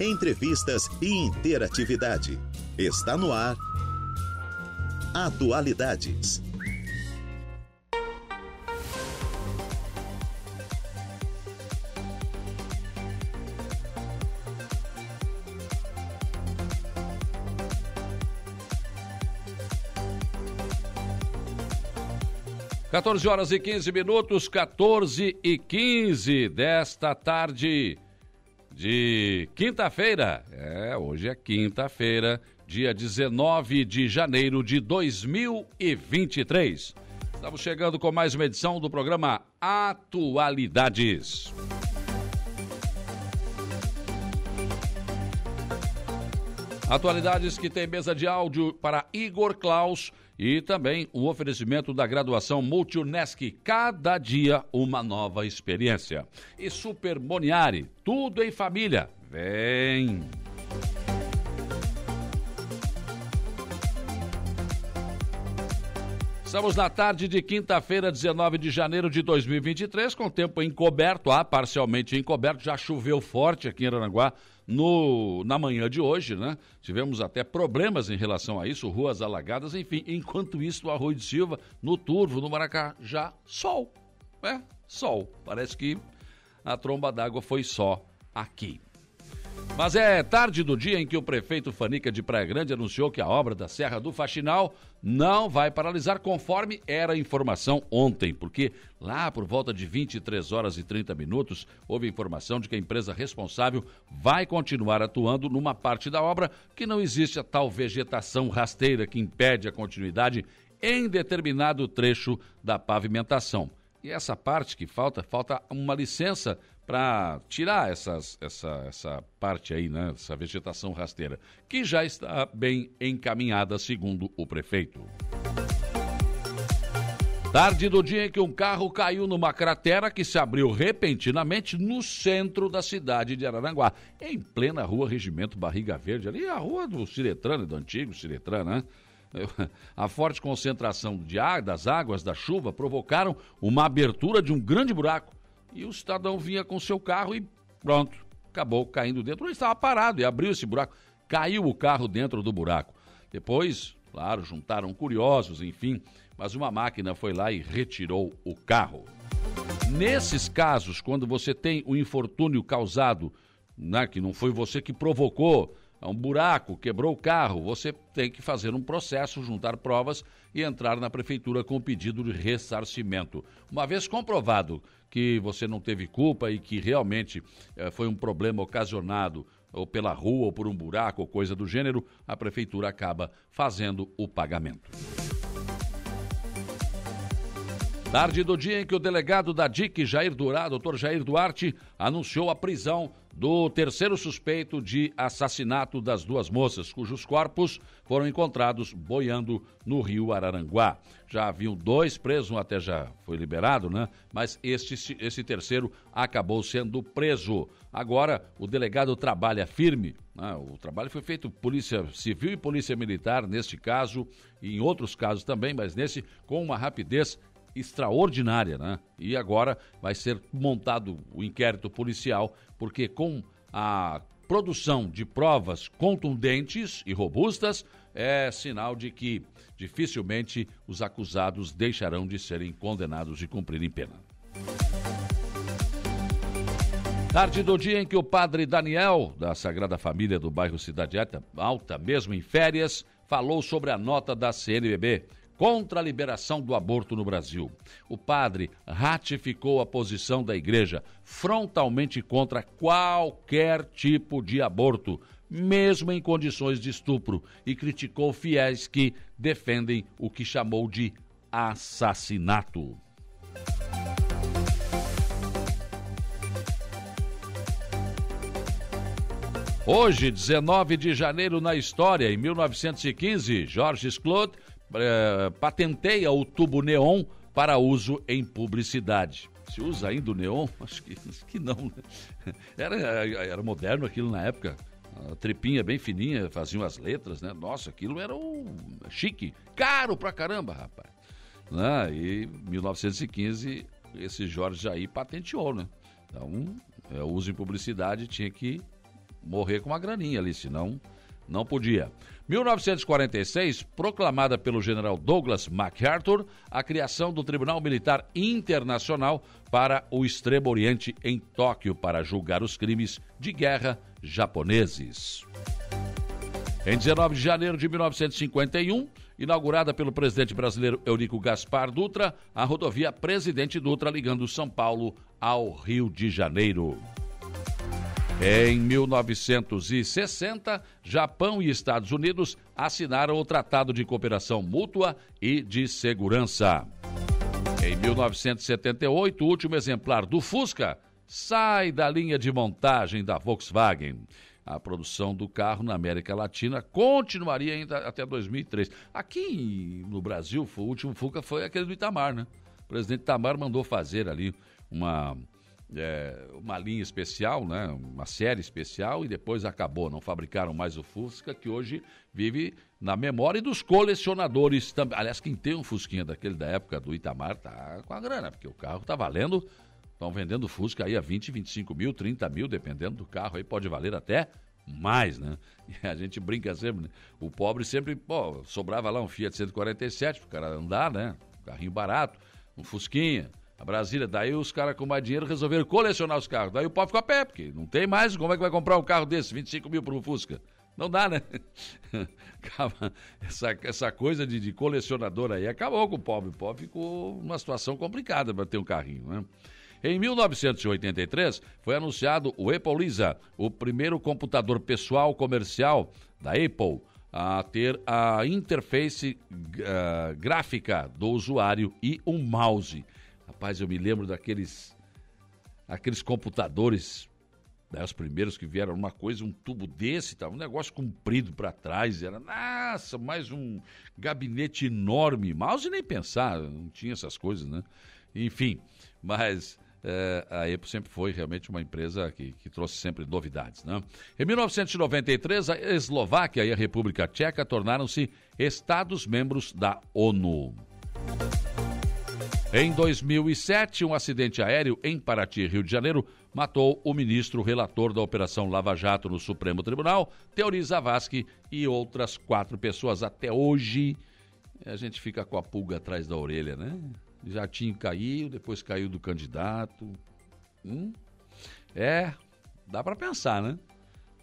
entrevistas e interatividade. Está no ar. Atualidades. 14 horas e 15 minutos, 14 e 15 desta tarde de quinta-feira. É, hoje é quinta-feira, dia 19 de janeiro de 2023. Estamos chegando com mais uma edição do programa Atualidades. Atualidades que tem mesa de áudio para Igor Klaus e também o oferecimento da graduação Multunesc, cada dia uma nova experiência. E Super Moniari, tudo em família. Vem! Estamos na tarde de quinta-feira, 19 de janeiro de 2023, com tempo encoberto, ah, parcialmente encoberto. Já choveu forte aqui em Aranguá no, na manhã de hoje, né? Tivemos até problemas em relação a isso, ruas alagadas, enfim. Enquanto isso, o Arroio de Silva, no Turvo, no Maracajá, sol. É, sol. Parece que a tromba d'água foi só aqui. Mas é tarde do dia em que o prefeito Fanica de Praia Grande anunciou que a obra da Serra do Faxinal não vai paralisar conforme era a informação ontem, porque lá por volta de 23 horas e 30 minutos houve informação de que a empresa responsável vai continuar atuando numa parte da obra que não existe a tal vegetação rasteira que impede a continuidade em determinado trecho da pavimentação. E essa parte que falta, falta uma licença para tirar essas, essa, essa parte aí, né, essa vegetação rasteira, que já está bem encaminhada, segundo o prefeito. Tarde do dia em que um carro caiu numa cratera que se abriu repentinamente no centro da cidade de Araranguá, em plena rua Regimento Barriga Verde, ali a rua do Ciretran, do antigo Ciretran, né? A forte concentração de ar, das águas da chuva provocaram uma abertura de um grande buraco e o cidadão vinha com seu carro e pronto, acabou caindo dentro. Ele estava parado e abriu esse buraco. Caiu o carro dentro do buraco. Depois, claro, juntaram curiosos, enfim, mas uma máquina foi lá e retirou o carro. Nesses casos, quando você tem o infortúnio causado, né, que não foi você que provocou, é um buraco, quebrou o carro, você tem que fazer um processo, juntar provas e entrar na prefeitura com pedido de ressarcimento. Uma vez comprovado que você não teve culpa e que realmente eh, foi um problema ocasionado ou pela rua ou por um buraco ou coisa do gênero, a prefeitura acaba fazendo o pagamento. Tarde do dia em que o delegado da DIC, Jair Dourado, doutor Jair Duarte, anunciou a prisão do terceiro suspeito de assassinato das duas moças, cujos corpos foram encontrados boiando no rio Araranguá. Já haviam dois presos, um até já foi liberado, né? Mas este, esse terceiro acabou sendo preso. Agora, o delegado trabalha firme. Né? O trabalho foi feito Polícia Civil e Polícia Militar, neste caso, e em outros casos também, mas nesse com uma rapidez extraordinária, né? E agora vai ser montado o inquérito policial, porque com a produção de provas contundentes e robustas, é sinal de que dificilmente os acusados deixarão de serem condenados e cumprirem pena. Tarde do dia em que o padre Daniel, da Sagrada Família do bairro Cidade Alta, mesmo em férias, falou sobre a nota da CNBB contra a liberação do aborto no Brasil. O padre ratificou a posição da igreja frontalmente contra qualquer tipo de aborto, mesmo em condições de estupro, e criticou fiéis que defendem o que chamou de assassinato. Hoje, 19 de janeiro na história, em 1915, Georges Claude é, patenteia o tubo neon para uso em publicidade. Se usa ainda o neon? Acho que, acho que não. Né? Era, era moderno aquilo na época. A tripinha bem fininha, faziam as letras, né? Nossa, aquilo era um chique, caro pra caramba, rapaz. Né? E 1915, esse Jorge Jair patenteou, né? Então, é, uso em publicidade tinha que morrer com uma graninha ali, senão não podia. 1946, proclamada pelo general Douglas MacArthur a criação do Tribunal Militar Internacional para o Extremo Oriente em Tóquio para julgar os crimes de guerra japoneses. Em 19 de janeiro de 1951, inaugurada pelo presidente brasileiro Eurico Gaspar Dutra, a rodovia Presidente Dutra ligando São Paulo ao Rio de Janeiro. Em 1960, Japão e Estados Unidos assinaram o Tratado de Cooperação Mútua e de Segurança. Em 1978, o último exemplar do Fusca sai da linha de montagem da Volkswagen. A produção do carro na América Latina continuaria ainda até 2003. Aqui no Brasil, o último Fusca foi aquele do Itamar, né? O presidente Itamar mandou fazer ali uma é, uma linha especial, né, uma série especial, e depois acabou. Não fabricaram mais o Fusca, que hoje vive na memória dos colecionadores também. Aliás, quem tem um Fusquinha daquele da época do Itamar tá com a grana, porque o carro tá valendo. Estão vendendo Fusca aí a 20, 25 mil, 30 mil, dependendo do carro, aí pode valer até mais, né? E a gente brinca sempre, né? O pobre sempre, pô, sobrava lá um Fiat 147 pro cara andar, né? Carrinho barato, um Fusquinha a Brasília. Daí os caras com mais dinheiro resolveram colecionar os carros. Daí o povo ficou a pé, porque não tem mais. Como é que vai comprar um carro desse? 25 mil por um Fusca. Não dá, né? essa, essa coisa de, de, colecionador aí acabou com o pobre. O pobre ficou numa situação complicada para ter um carrinho, né? Em 1983, foi anunciado o Apple Lisa, o primeiro computador pessoal comercial da Apple a ter a interface uh, gráfica do usuário e um mouse. Rapaz, eu me lembro daqueles aqueles computadores, né, os primeiros que vieram, uma coisa, um tubo desse, tá, um negócio comprido para trás, era, nossa, mais um gabinete enorme, mouse nem pensar, não tinha essas coisas, né? Enfim, mas é, a Apple sempre foi realmente uma empresa que, que, trouxe sempre novidades. Né? Em 1993, a Eslováquia e a República Tcheca tornaram-se Estados-membros da ONU. Em 2007, um acidente aéreo em Paraty, Rio de Janeiro, matou o ministro relator da Operação Lava Jato no Supremo Tribunal, Teori Zavascki, e outras quatro pessoas. Até hoje, a gente fica com a pulga atrás da orelha, né? Jatinho caiu, depois caiu do candidato. Hum? É, dá para pensar, né?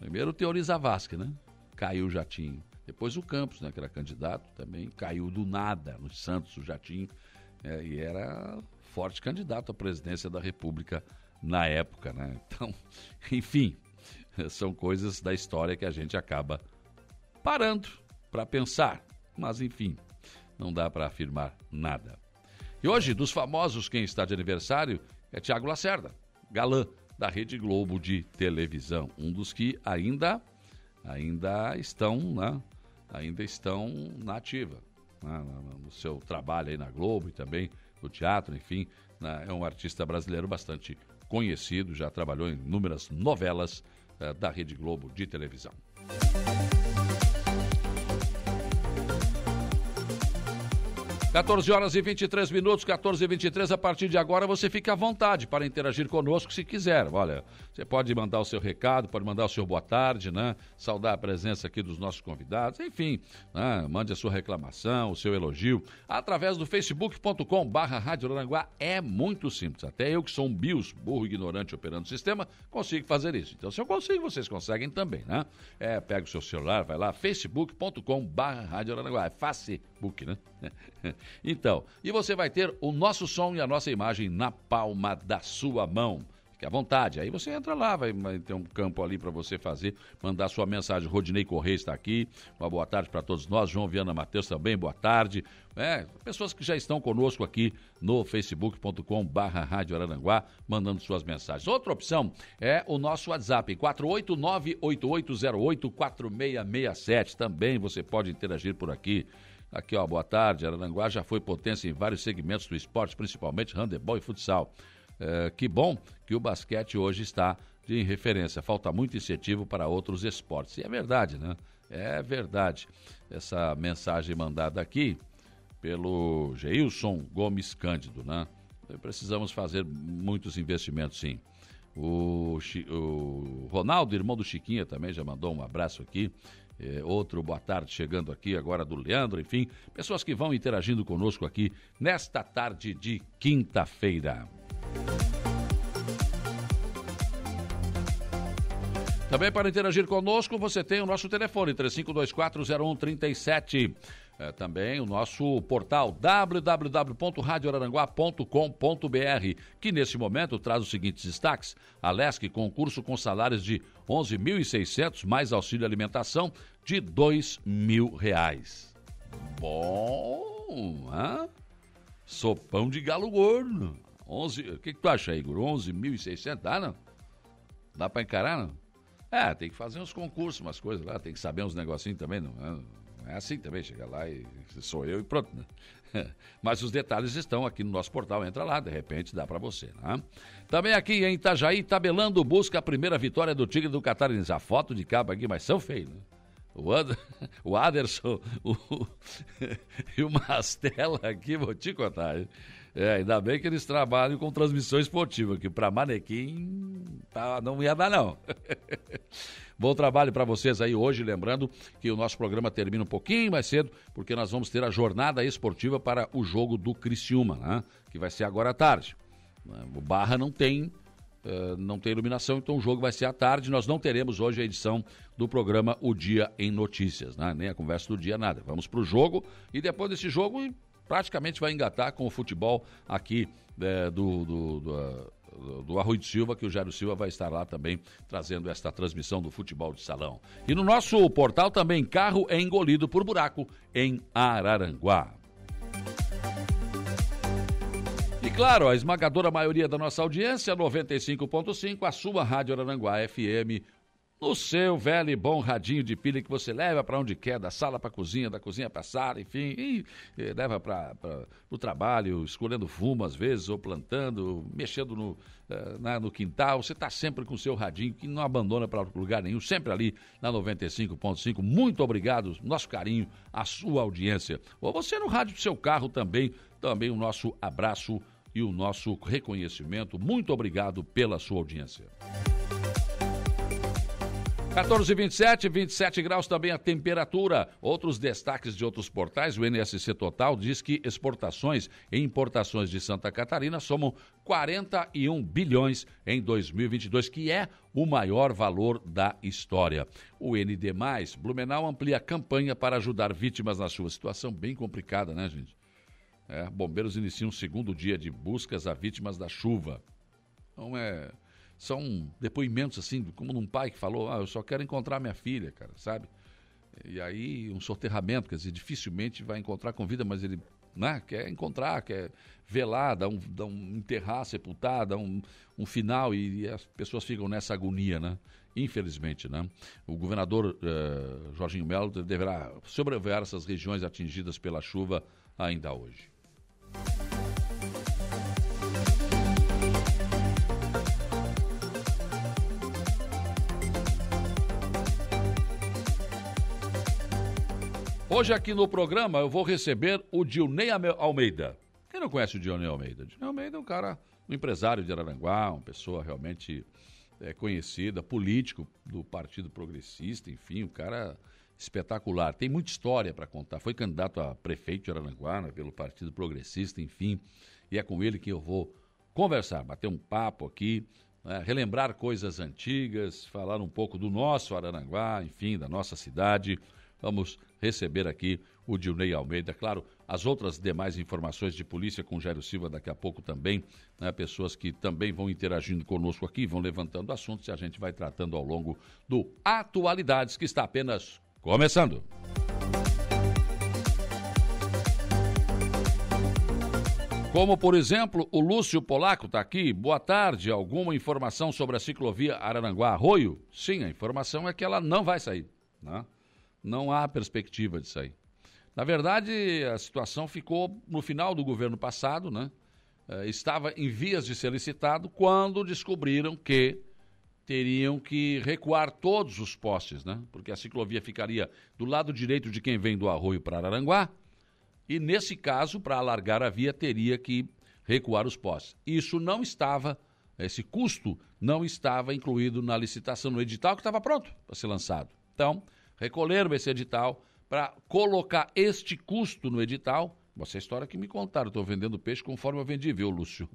Primeiro Teori Zavascki, né? Caiu o Jatinho. Depois o Campos, né, que era candidato, também caiu do nada no Santos, o Jatinho é, e era forte candidato à presidência da República na época, né? Então, enfim, são coisas da história que a gente acaba parando para pensar. Mas, enfim, não dá para afirmar nada. E hoje, dos famosos, quem está de aniversário é Tiago Lacerda, galã da Rede Globo de televisão, um dos que ainda ainda estão, né? Ainda estão na ativa no seu trabalho aí na Globo e também no teatro, enfim, é um artista brasileiro bastante conhecido, já trabalhou em inúmeras novelas uh, da Rede Globo de televisão. 14 horas e 23 minutos, 14 e 23. A partir de agora você fica à vontade para interagir conosco se quiser. Olha, você pode mandar o seu recado, pode mandar o seu boa tarde, né? Saudar a presença aqui dos nossos convidados, enfim, né? mande a sua reclamação, o seu elogio, através do facebook.com barra Rádio. É muito simples. Até eu que sou um bios, burro ignorante operando o sistema, consigo fazer isso. Então, se eu consigo, vocês conseguem também, né? É, pega o seu celular, vai lá, facebook.com barra Rádio. É Facebook, né? Então, e você vai ter o nosso som e a nossa imagem na palma da sua mão. Fique à vontade. Aí você entra lá, vai, vai ter um campo ali para você fazer, mandar sua mensagem. Rodinei Correia está aqui. Uma boa tarde para todos nós. João Viana Matheus também, boa tarde. É, pessoas que já estão conosco aqui no facebook.com barra Rádio Araranguá, mandando suas mensagens. Outra opção é o nosso WhatsApp, 489-8808-4667. Também você pode interagir por aqui. Aqui, ó, boa tarde. Aranguá já foi potência em vários segmentos do esporte, principalmente handebol e futsal. É, que bom que o basquete hoje está de referência. Falta muito incentivo para outros esportes. E é verdade, né? É verdade. Essa mensagem mandada aqui pelo Geilson Gomes Cândido, né? Precisamos fazer muitos investimentos, sim. O, o Ronaldo, irmão do Chiquinha, também já mandou um abraço aqui. É, outro boa tarde chegando aqui agora do Leandro, enfim, pessoas que vão interagindo conosco aqui nesta tarde de quinta-feira. Também para interagir conosco, você tem o nosso telefone 35240137. É, também o nosso portal www.radioraranguá.com.br, que nesse momento traz os seguintes destaques: a concurso com salários de 11.600 mais auxílio alimentação de R$ mil reais. Bom, hã? Sopão de galo gordo. 11, o que, que tu acha, Igor? 11.600, dá não? Dá para encarar não? É, tem que fazer uns concursos, umas coisas lá, tem que saber uns negocinhos também, não é, é assim também, chega lá e sou eu e pronto, né? Mas os detalhes estão aqui no nosso portal, entra lá, de repente dá para você, né? Também aqui em Itajaí, tabelando, busca a primeira vitória do Tigre do Catarinense. A foto de cabo aqui, mas são feios, né? O, Ad, o Aderson o, e o Mastela aqui, vou te contar. É, ainda bem que eles trabalham com transmissão esportiva, que para manequim tá, não ia dar, não. Bom trabalho para vocês aí hoje, lembrando que o nosso programa termina um pouquinho mais cedo, porque nós vamos ter a jornada esportiva para o jogo do Criciúma, né? que vai ser agora à tarde. O Barra não tem Uh, não tem iluminação, então o jogo vai ser à tarde. Nós não teremos hoje a edição do programa O Dia em Notícias, né? nem a conversa do dia, nada. Vamos para o jogo e depois desse jogo praticamente vai engatar com o futebol aqui é, do, do, do, do Arroio de Silva, que o Jairo Silva vai estar lá também trazendo esta transmissão do futebol de salão. E no nosso portal também, carro é engolido por buraco em Araranguá. E claro, a esmagadora maioria da nossa audiência, 95.5, a sua Rádio Araranguá FM no seu velho e bom radinho de pilha que você leva para onde quer, da sala para a cozinha, da cozinha para a sala, enfim, e, e leva para o trabalho, escolhendo fumo às vezes, ou plantando, mexendo no, uh, na, no quintal. Você está sempre com o seu radinho, que não abandona para lugar nenhum, sempre ali na 95.5. Muito obrigado, nosso carinho, a sua audiência. Ou você no rádio do seu carro também, também o nosso abraço e o nosso reconhecimento. Muito obrigado pela sua audiência. 14 27, 27 graus também a temperatura. Outros destaques de outros portais, o NSC Total diz que exportações e importações de Santa Catarina somam 41 bilhões em 2022, que é o maior valor da história. O ND+, Blumenau amplia a campanha para ajudar vítimas na sua situação bem complicada, né, gente? É, bombeiros iniciam o segundo dia de buscas a vítimas da chuva. Então é são depoimentos assim, como num pai que falou, ah, eu só quero encontrar minha filha, cara, sabe? E aí um soterramento, quer dizer, dificilmente vai encontrar com vida, mas ele né, quer encontrar, quer velar, dar um, dar um enterrar, sepultar, dar um, um final e, e, as pessoas ficam nessa agonia, né? Infelizmente, né? O governador uh, Jorginho Melo deverá sobrevoar essas regiões atingidas pela chuva ainda hoje. Hoje aqui no programa eu vou receber o Dilnei Almeida. Quem não conhece o Dilnei Almeida? Dilnei Almeida é um cara, um empresário de Araranguá, uma pessoa realmente é, conhecida, político do Partido Progressista, enfim, um cara espetacular. Tem muita história para contar. Foi candidato a prefeito de Araranguá né, pelo Partido Progressista, enfim. E é com ele que eu vou conversar, bater um papo aqui, né, relembrar coisas antigas, falar um pouco do nosso Araranguá, enfim, da nossa cidade. Vamos receber aqui o Dilnei Almeida. Claro, as outras demais informações de polícia com Jairo Silva daqui a pouco também, né? pessoas que também vão interagindo conosco aqui, vão levantando assuntos e a gente vai tratando ao longo do Atualidades, que está apenas começando. Como, por exemplo, o Lúcio Polaco está aqui. Boa tarde. Alguma informação sobre a ciclovia Araranguá-Arroio? Sim, a informação é que ela não vai sair. Né? Não há perspectiva de sair. Na verdade, a situação ficou no final do governo passado, né? Eh, estava em vias de ser licitado quando descobriram que teriam que recuar todos os postes, né? Porque a ciclovia ficaria do lado direito de quem vem do Arroio para Araranguá, e nesse caso, para alargar a via, teria que recuar os postes. Isso não estava esse custo não estava incluído na licitação, no edital que estava pronto para ser lançado. Então, recolheram esse edital para colocar este custo no edital. Essa é história que me contaram. Estou vendendo peixe conforme eu vendi, viu, Lúcio?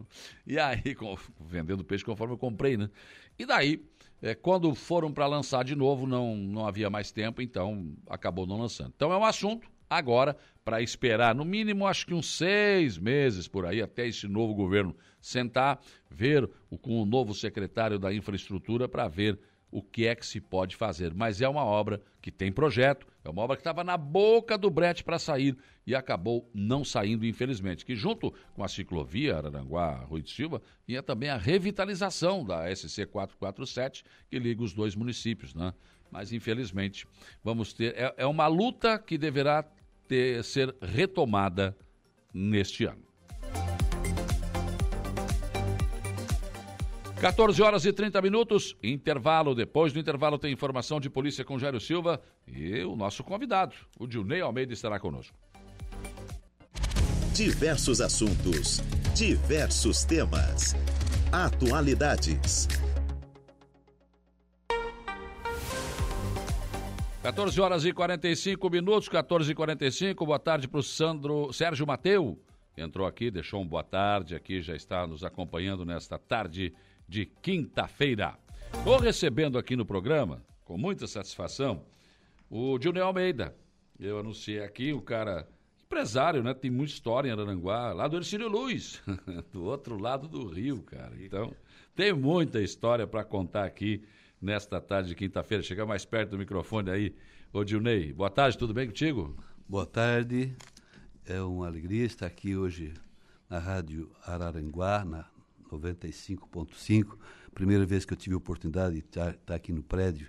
E aí, com, vendendo peixe conforme eu comprei, né? E daí, é, quando foram para lançar de novo, não, não havia mais tempo, então acabou não lançando. Então é um assunto agora para esperar, no mínimo, acho que uns seis meses por aí, até esse novo governo sentar, ver o, com o novo secretário da infraestrutura para ver o que é que se pode fazer. Mas é uma obra que tem projeto, é uma obra que estava na boca do brete para sair e acabou não saindo, infelizmente. Que junto com a ciclovia Araranguá-Rui de Silva, vinha também a revitalização da SC 447, que liga os dois municípios, né? Mas infelizmente vamos ter. É, é uma luta que deverá ter, ser retomada neste ano. 14 horas e 30 minutos, intervalo. Depois do intervalo tem informação de polícia com Jairo Silva e o nosso convidado, o Dilnei Almeida, estará conosco. Diversos assuntos, diversos temas, atualidades. 14 horas e 45 minutos, 14 e 45. Boa tarde para o Sandro Sérgio Mateu. Entrou aqui, deixou um boa tarde aqui, já está nos acompanhando nesta tarde de quinta-feira. Estou recebendo aqui no programa, com muita satisfação, o Dionel Almeida. Eu anunciei aqui, o cara empresário, né? Tem muita história em Aranguá, lá do Ercílio Luz, do outro lado do rio, cara. Então, tem muita história para contar aqui nesta tarde de quinta-feira. Chegar mais perto do microfone aí, ô Dilnei. Boa tarde, tudo bem contigo? Boa tarde. É uma alegria estar aqui hoje na Rádio Araranguá, na 95.5. Primeira vez que eu tive a oportunidade de estar, estar aqui no prédio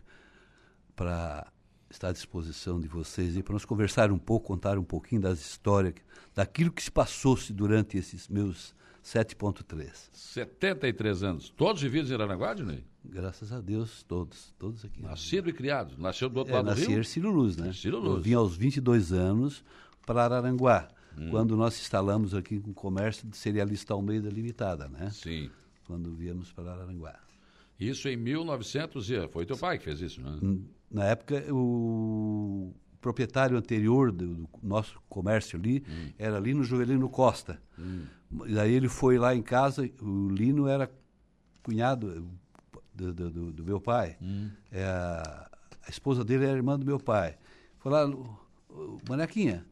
para estar à disposição de vocês e para nós conversar um pouco, contar um pouquinho das histórias, daquilo que se passou-se durante esses meus 7.3. 73 anos. Todos vividos em Aranaguá, Ney? Graças a Deus, todos, todos aqui. Nascido e criado. Nasceu do outro é, lado do Rio? Nasci em Ercílio Luz, né? Ercílio Luz. Eu vim aos 22 anos para Araranguá. Hum. quando nós instalamos aqui com o comércio de cerealista Almeida Limitada, né? Sim. Quando viemos para Araranguá. Isso em 1900 e foi teu pai que fez isso, né? Na época o proprietário anterior do, do nosso comércio ali hum. era Lino Joelino Costa. Hum. Daí ele foi lá em casa, o Lino era cunhado do, do, do meu pai. Hum. É, a, a, esposa dele era irmã do meu pai. Foi lá, Manequinha,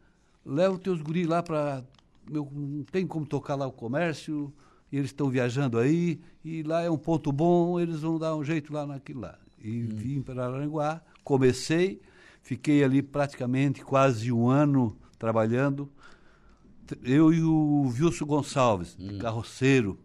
leva os teus guris lá para. Não tem como tocar lá o comércio, e eles estão viajando aí, e lá é um ponto bom, eles vão dar um jeito lá naquilo lá. E hum. vim para Aranguá, comecei, fiquei ali praticamente quase um ano trabalhando. Eu e o Wilson Gonçalves, hum. carroceiro,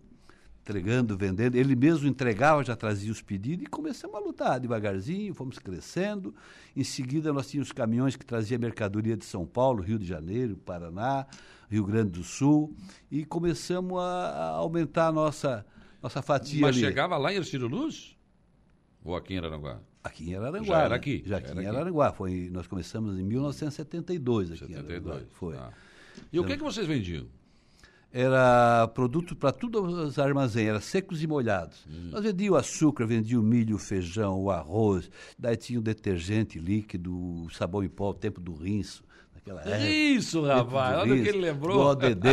entregando, vendendo. Ele mesmo entregava, já trazia os pedidos e começamos a lutar devagarzinho, fomos crescendo. Em seguida, nós tínhamos caminhões que traziam mercadoria de São Paulo, Rio de Janeiro, Paraná, Rio Grande do Sul e começamos a, a aumentar a nossa, nossa fatia Mas ali. chegava lá em Ercílio Luz? Ou aqui em Araranguá? Aqui em Araranguá. Já era né? aqui? Já, aqui em Araranguá. Foi, nós começamos em 1972 aqui 72, em Araranguá. Foi. Ah. E o que, que vocês vendiam? Era produto para todos os armazéns, era secos e molhados. Hum. Nós vendíamos açúcar, vendíamos milho, feijão, o arroz, daí tinha o detergente líquido, o sabão em pó, o tempo do rinço. Isso, rapaz, olha o que ele lembrou. O ODD.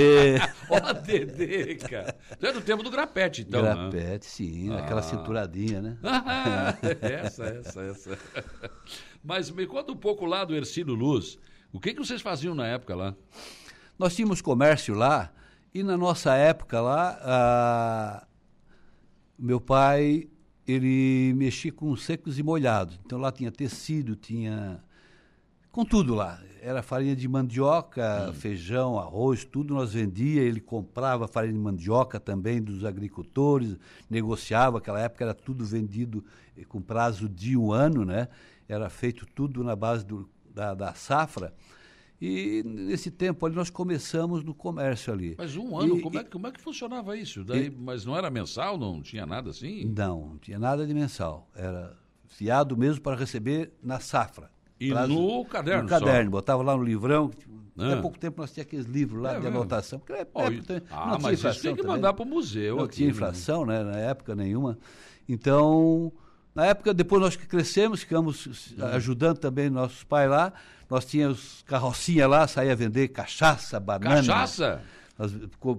o ODD, cara. é do tempo do grapete, então. Né? Grapete, né? sim, ah. aquela cinturadinha, né? essa, essa, essa. Mas me conta um pouco lá do Ercílio Luz. O que, que vocês faziam na época lá? Nós tínhamos comércio lá e na nossa época lá, meu pai, ele mexia com secos e molhados. Então lá tinha tecido, tinha com tudo lá. Era farinha de mandioca, hum. feijão, arroz, tudo nós vendia. Ele comprava farinha de mandioca também dos agricultores, negociava. Aquela época era tudo vendido com prazo de um ano, né? Era feito tudo na base do, da, da safra. E nesse tempo ali nós começamos no comércio ali. Mas um ano, e, como, é, como é que funcionava isso? Daí, e, mas não era mensal, não tinha nada assim? Não, não tinha nada de mensal. Era fiado mesmo para receber na safra. E no caderno No só? caderno, botava lá no livrão. Ah. Há pouco tempo nós tínhamos aqueles livros lá É de anotação. porque época e- não ah, mas isso tem que também. mandar pro museu Não aqui, tinha né? inflação, né? Na época nenhuma. Então, na época, depois nós que crescemos, ficamos Uhum. ajudando também nossos pais lá. Nós tínhamos carrocinha lá, saía vender cachaça, banana. Cachaça? Nós-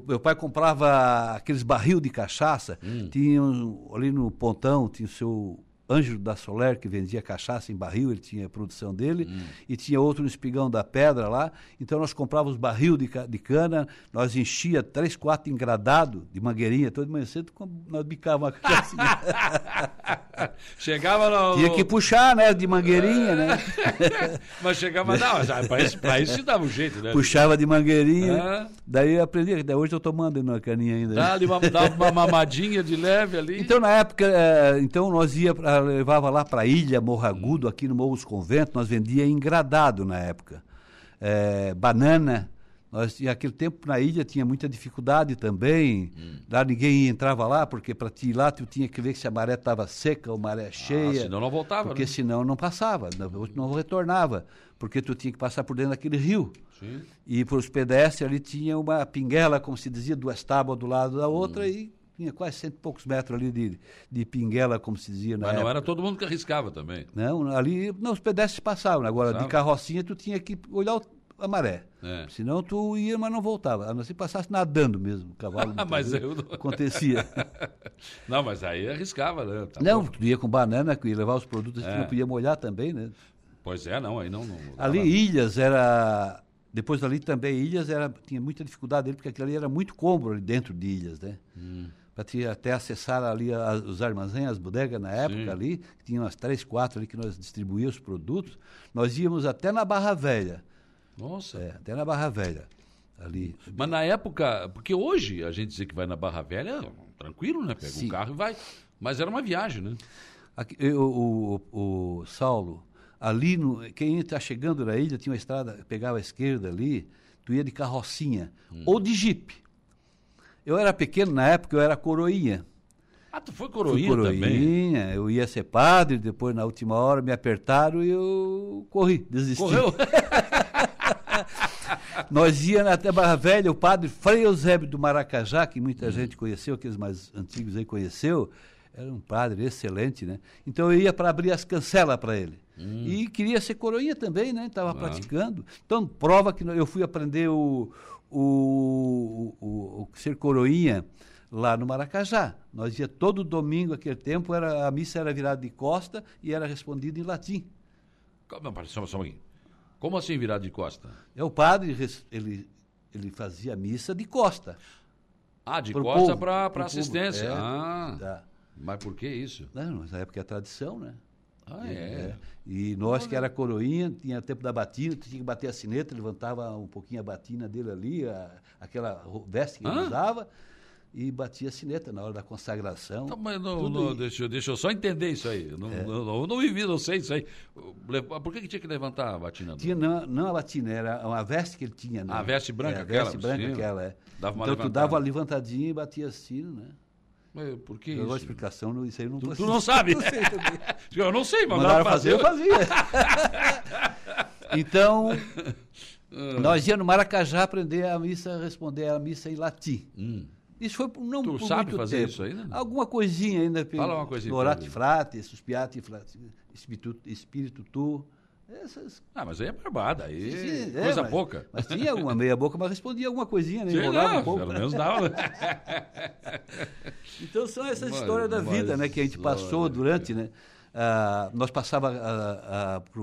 meu pai comprava aqueles barril de cachaça. Hum. Tinha um- ali no pontão, tinha o seu Ângelo da Soler, que vendia cachaça em barril, ele tinha a produção dele. Hum. E tinha outro no Espigão da Pedra lá. Então nós comprávamos barril de, de cana, nós enchia três, quatro engradado de mangueirinha, todo manhã cedo nós bicávamos a cachaça. Chegava no... tinha que puxar, né, de mangueirinha, né? Mas chegava... Não, ah, pra isso, pra isso se dava um jeito, né? Puxava de mangueirinha. Ah. Daí eu aprendi, até hoje eu tô mandando uma caninha ainda. Dá ali uma, dava uma mamadinha de leve ali. Então, na época, eh, então nós ia pra, levava lá para a Ilha Morragudo, aqui no Morro dos Conventos, nós vendia engradado na época. Eh, banana, nós, e aquele tempo na ilha tinha muita dificuldade também. Lá ninguém entrava lá, porque para ti ir lá tu tinha que ver se a maré estava seca ou maré cheia. Ah, senão não voltava, Porque né? senão não passava, não, não retornava. Porque tu tinha que passar por dentro daquele rio. Sim. E para os pedestres ali tinha uma pinguela, como se dizia, duas tábuas do lado da outra e tinha quase cento e poucos metros ali de, de pinguela, como se dizia na Mas não época. era todo mundo que arriscava também. Não, ali não, os pedestres passavam. Agora, de carrocinha, tu tinha que olhar o- a maré. É. Senão tu ia, mas não voltava. A não ser passasse nadando mesmo, o cavalo. Mas eu não- Acontecia. Não, mas aí arriscava, né? Tá não, bom. tu ia com banana, ia levar os produtos, É. tu não podia molhar também, né? Pois é, não, aí não... não Ali, dava- Ilhas era. Depois ali também, Ilhas era, tinha muita dificuldade dele, porque aquilo ali era muito cômodo ali dentro de Ilhas, né? Hum. Para te até acessar ali a- os armazéns, as bodegas na época Sim. ali, que tinha umas três, quatro ali que nós distribuíamos os produtos, nós íamos até na Barra Velha. Nossa. É, até na Barra Velha. Ali. Mas na época, porque hoje a gente dizer que vai na Barra Velha, tranquilo, né? Pega Sim. um carro e vai. Mas era uma viagem, né? Aqui, eu- o, o, o Saulo, ali, no, quem está chegando na ilha, tinha uma estrada, pegava a esquerda ali, tu ia de carrocinha, Hum. ou de jipe. Eu era pequeno na época, eu era coroinha. Ah, tu foi Fui coroinha, também? coroinha, eu ia ser padre, depois na última hora me apertaram e eu corri, desisti. Correu? Nós íamos até Barra Velha, o padre Frei Eusébio do Maracajá, que muita gente conheceu, aqueles mais antigos aí conheceu, era um padre excelente, né? Então eu ia para abrir as cancelas para ele. E queria ser coroinha também, né? Estava praticando. Então, prova que eu fui aprender o, o, o- o ser coroinha lá no Maracajá. Nós ia todo domingo, aquele tempo, era, a missa era virada de costa e era respondida em latim. Pera, só, só um pouquinho. Como assim virado de costa? É o padre, ele, ele fazia missa de costa. Ah, de Pro costa para assistência. é. Ah, Tá. mas por que isso? Não, mas na época é tradição, né? Ah, é. E nós que era coroinha, tinha tempo da batina, tinha que bater a sineta, levantava um pouquinho a batina dele ali, a- aquela veste que ele Hã? usava, e batia a sineta na hora da consagração. Então, mas não, não. É. deixa, eu- deixa eu só entender isso aí. Eu não, não, não, não vivi, não sei isso aí. Por que, que tinha que levantar a batina? Tinha não, não a batina, era uma veste que ele tinha. Né? Ah, a veste branca é, a aquela, veste branca sim. aquela, é. Dava uma então tu levantada. dava uma levantadinha e batia assim, né? Mas por que Eu isso? explicação, não- isso aí eu não Tu, tu não sabe? eu não sei, mas Mandaram fazer, eu fazia. então, Ah. nós íamos no Maracajá aprender a missa, responder a missa em latim. Isso foi não Hum. Tu por sabe fazer tempo. isso ainda, não? Alguma coisinha ainda. Fala uma coisinha mim. frate, suspiati frate, espírito, espírito tu. Essas Ah, mas aí é barbada, aí Sim, é, coisa mas- pouca. Mas tinha alguma meia boca, mas respondia alguma coisinha, né? Sim, Enrolava um pouco. pelo menos dava. Então são essas Mas- histórias da vida, né? Que a gente passou durante, né? Ah, nós passava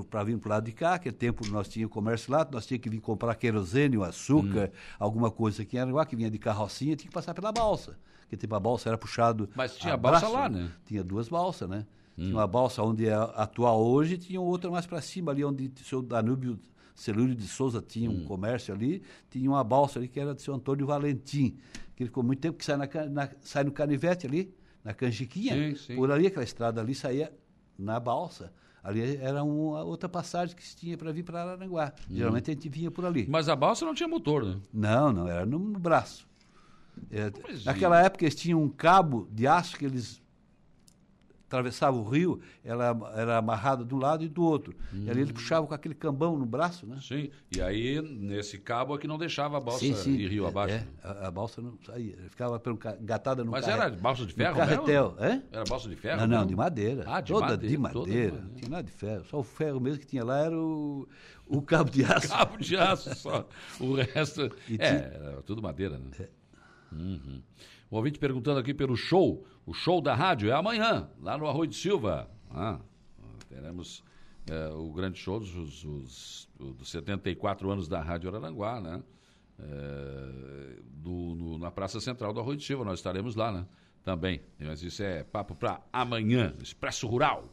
para vir para o lado de cá, aquele tempo nós tínhamos comércio lá, nós tínhamos que vir comprar querosene, açúcar, Hum. alguma coisa aqui em Aranguá, que vinha de carrocinha, tinha que passar pela balsa. Porque tipo, a balsa era puxado. Mas tinha balsa braço, lá, né? Tinha duas balsas, né? Hum. Tinha uma balsa onde é atual hoje, tinha outra mais para cima, ali onde o seu Danúbio Celúrio de Souza tinha Hum. um comércio ali, tinha uma balsa ali que era do seu Antônio Valentim, que ele ficou muito tempo que sai, na, na- sai no canivete ali, na canjiquinha, Sim, sim. por ali aquela estrada ali saía na balsa. Ali era uma outra passagem que se tinha para vir para Araranguá. Geralmente a gente vinha por ali. Hum. Mas a balsa não tinha motor, né? Não, não, era no, braço. É, naquela época eles tinham um cabo de aço que eles atravessava o rio, ela era amarrada de um lado e do outro. E ali ele puxava com aquele cambão no braço, né? Sim. E aí, nesse cabo é que não deixava a balsa Sim, sim. ir rio abaixo. É, a, a balsa não saía. Ficava engatada no Mas carre- era balsa de ferro carretel. mesmo? Hã? Era balsa de ferro? Não, não, mesmo? de madeira. Ah, de toda madeira, de toda de madeira. madeira. Não tinha nada de ferro. Só o ferro mesmo que tinha lá era o, o cabo de aço. Cabo de aço só. O resto. E é, tinha- era tudo madeira, né? Uhum. O ouvinte perguntando aqui pelo show. O show da rádio é amanhã, lá no Arroio de Silva. Ah, teremos é, o grande show dos, os- os- dos 74 anos da Rádio Araranguá, né? É, do- no- na Praça Central do Arroio de Silva. Nós estaremos lá, né? Também. Mas isso é papo para amanhã. Expresso Rural.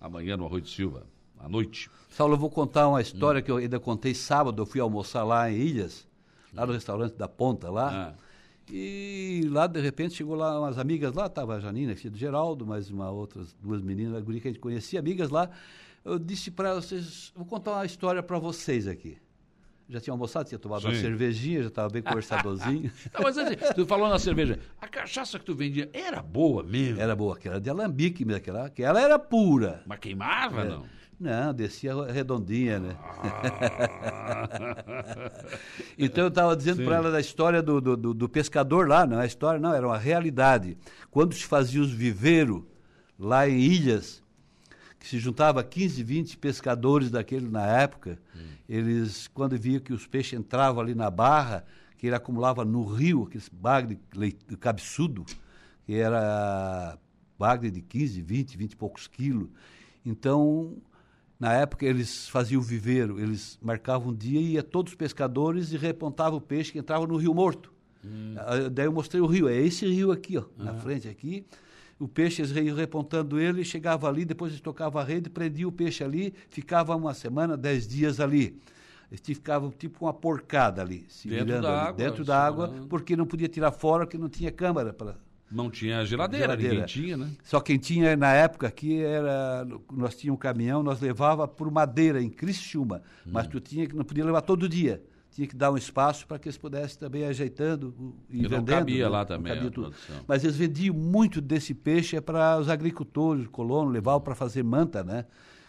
Amanhã no Arroio de Silva, à noite. Saulo, eu vou contar uma história que eu ainda contei sábado. Eu fui almoçar lá em Ilhas, lá no restaurante da Ponta lá. Ah. E lá, de repente, chegou lá umas amigas lá, estava a Janina, filha do Geraldo, mais uma outras duas meninas, a guria que a gente conhecia, amigas lá. Eu disse para "Vocês- vou contar uma história para vocês aqui. Já tinha almoçado, tinha tomado uma Sim. cervejinha, já estava bem conversadorzinho. Tá, mas assim, tu falou na cerveja, a cachaça que tu vendia era boa mesmo? era boa, aquela de alambique mesmo, aquela, aquela era pura. Mas queimava, É. não? Não, descia redondinha, né? Ah. Então eu estava dizendo para ela da história do, do, do- do pescador lá, não é história, não, era uma realidade. Quando se fazia os viveiros lá em Ilhas, que se juntava 15, 20 pescadores daquele na época, eles, quando viam que os peixes entravam ali na barra, que ele acumulava no rio, aqueles bagre de cabeçudo, que era bagre de 15, 20, 20 e poucos quilos. Então, na época, eles faziam o viveiro, eles marcavam um dia e ia todos os pescadores e repontavam o peixe que entrava no rio morto. Ah, Daí eu mostrei o rio, é esse rio aqui, ó, na frente aqui. O peixe, eles iam repontando ele, chegava ali, depois eles tocavam a rede, prendiam o peixe ali, ficava uma semana, dez dias ali. Eles ficavam tipo uma porcada ali, se Dentro virando da ali, água, dentro da água, porque não podia tirar fora, porque não tinha câmara para Não tinha geladeira, Geladeira. ninguém tinha, né? só quem tinha na época aqui era. Nós tínhamos um caminhão, nós levava por madeira em Criciúma, mas tu tinha que não podia levar todo dia. Tinha que dar um espaço para que eles pudessem também ajeitando e E não vendendo. cabia né? lá também cabia. Mas eles vendiam muito desse peixe é para os agricultores, colonos, levavam para fazer manta, né?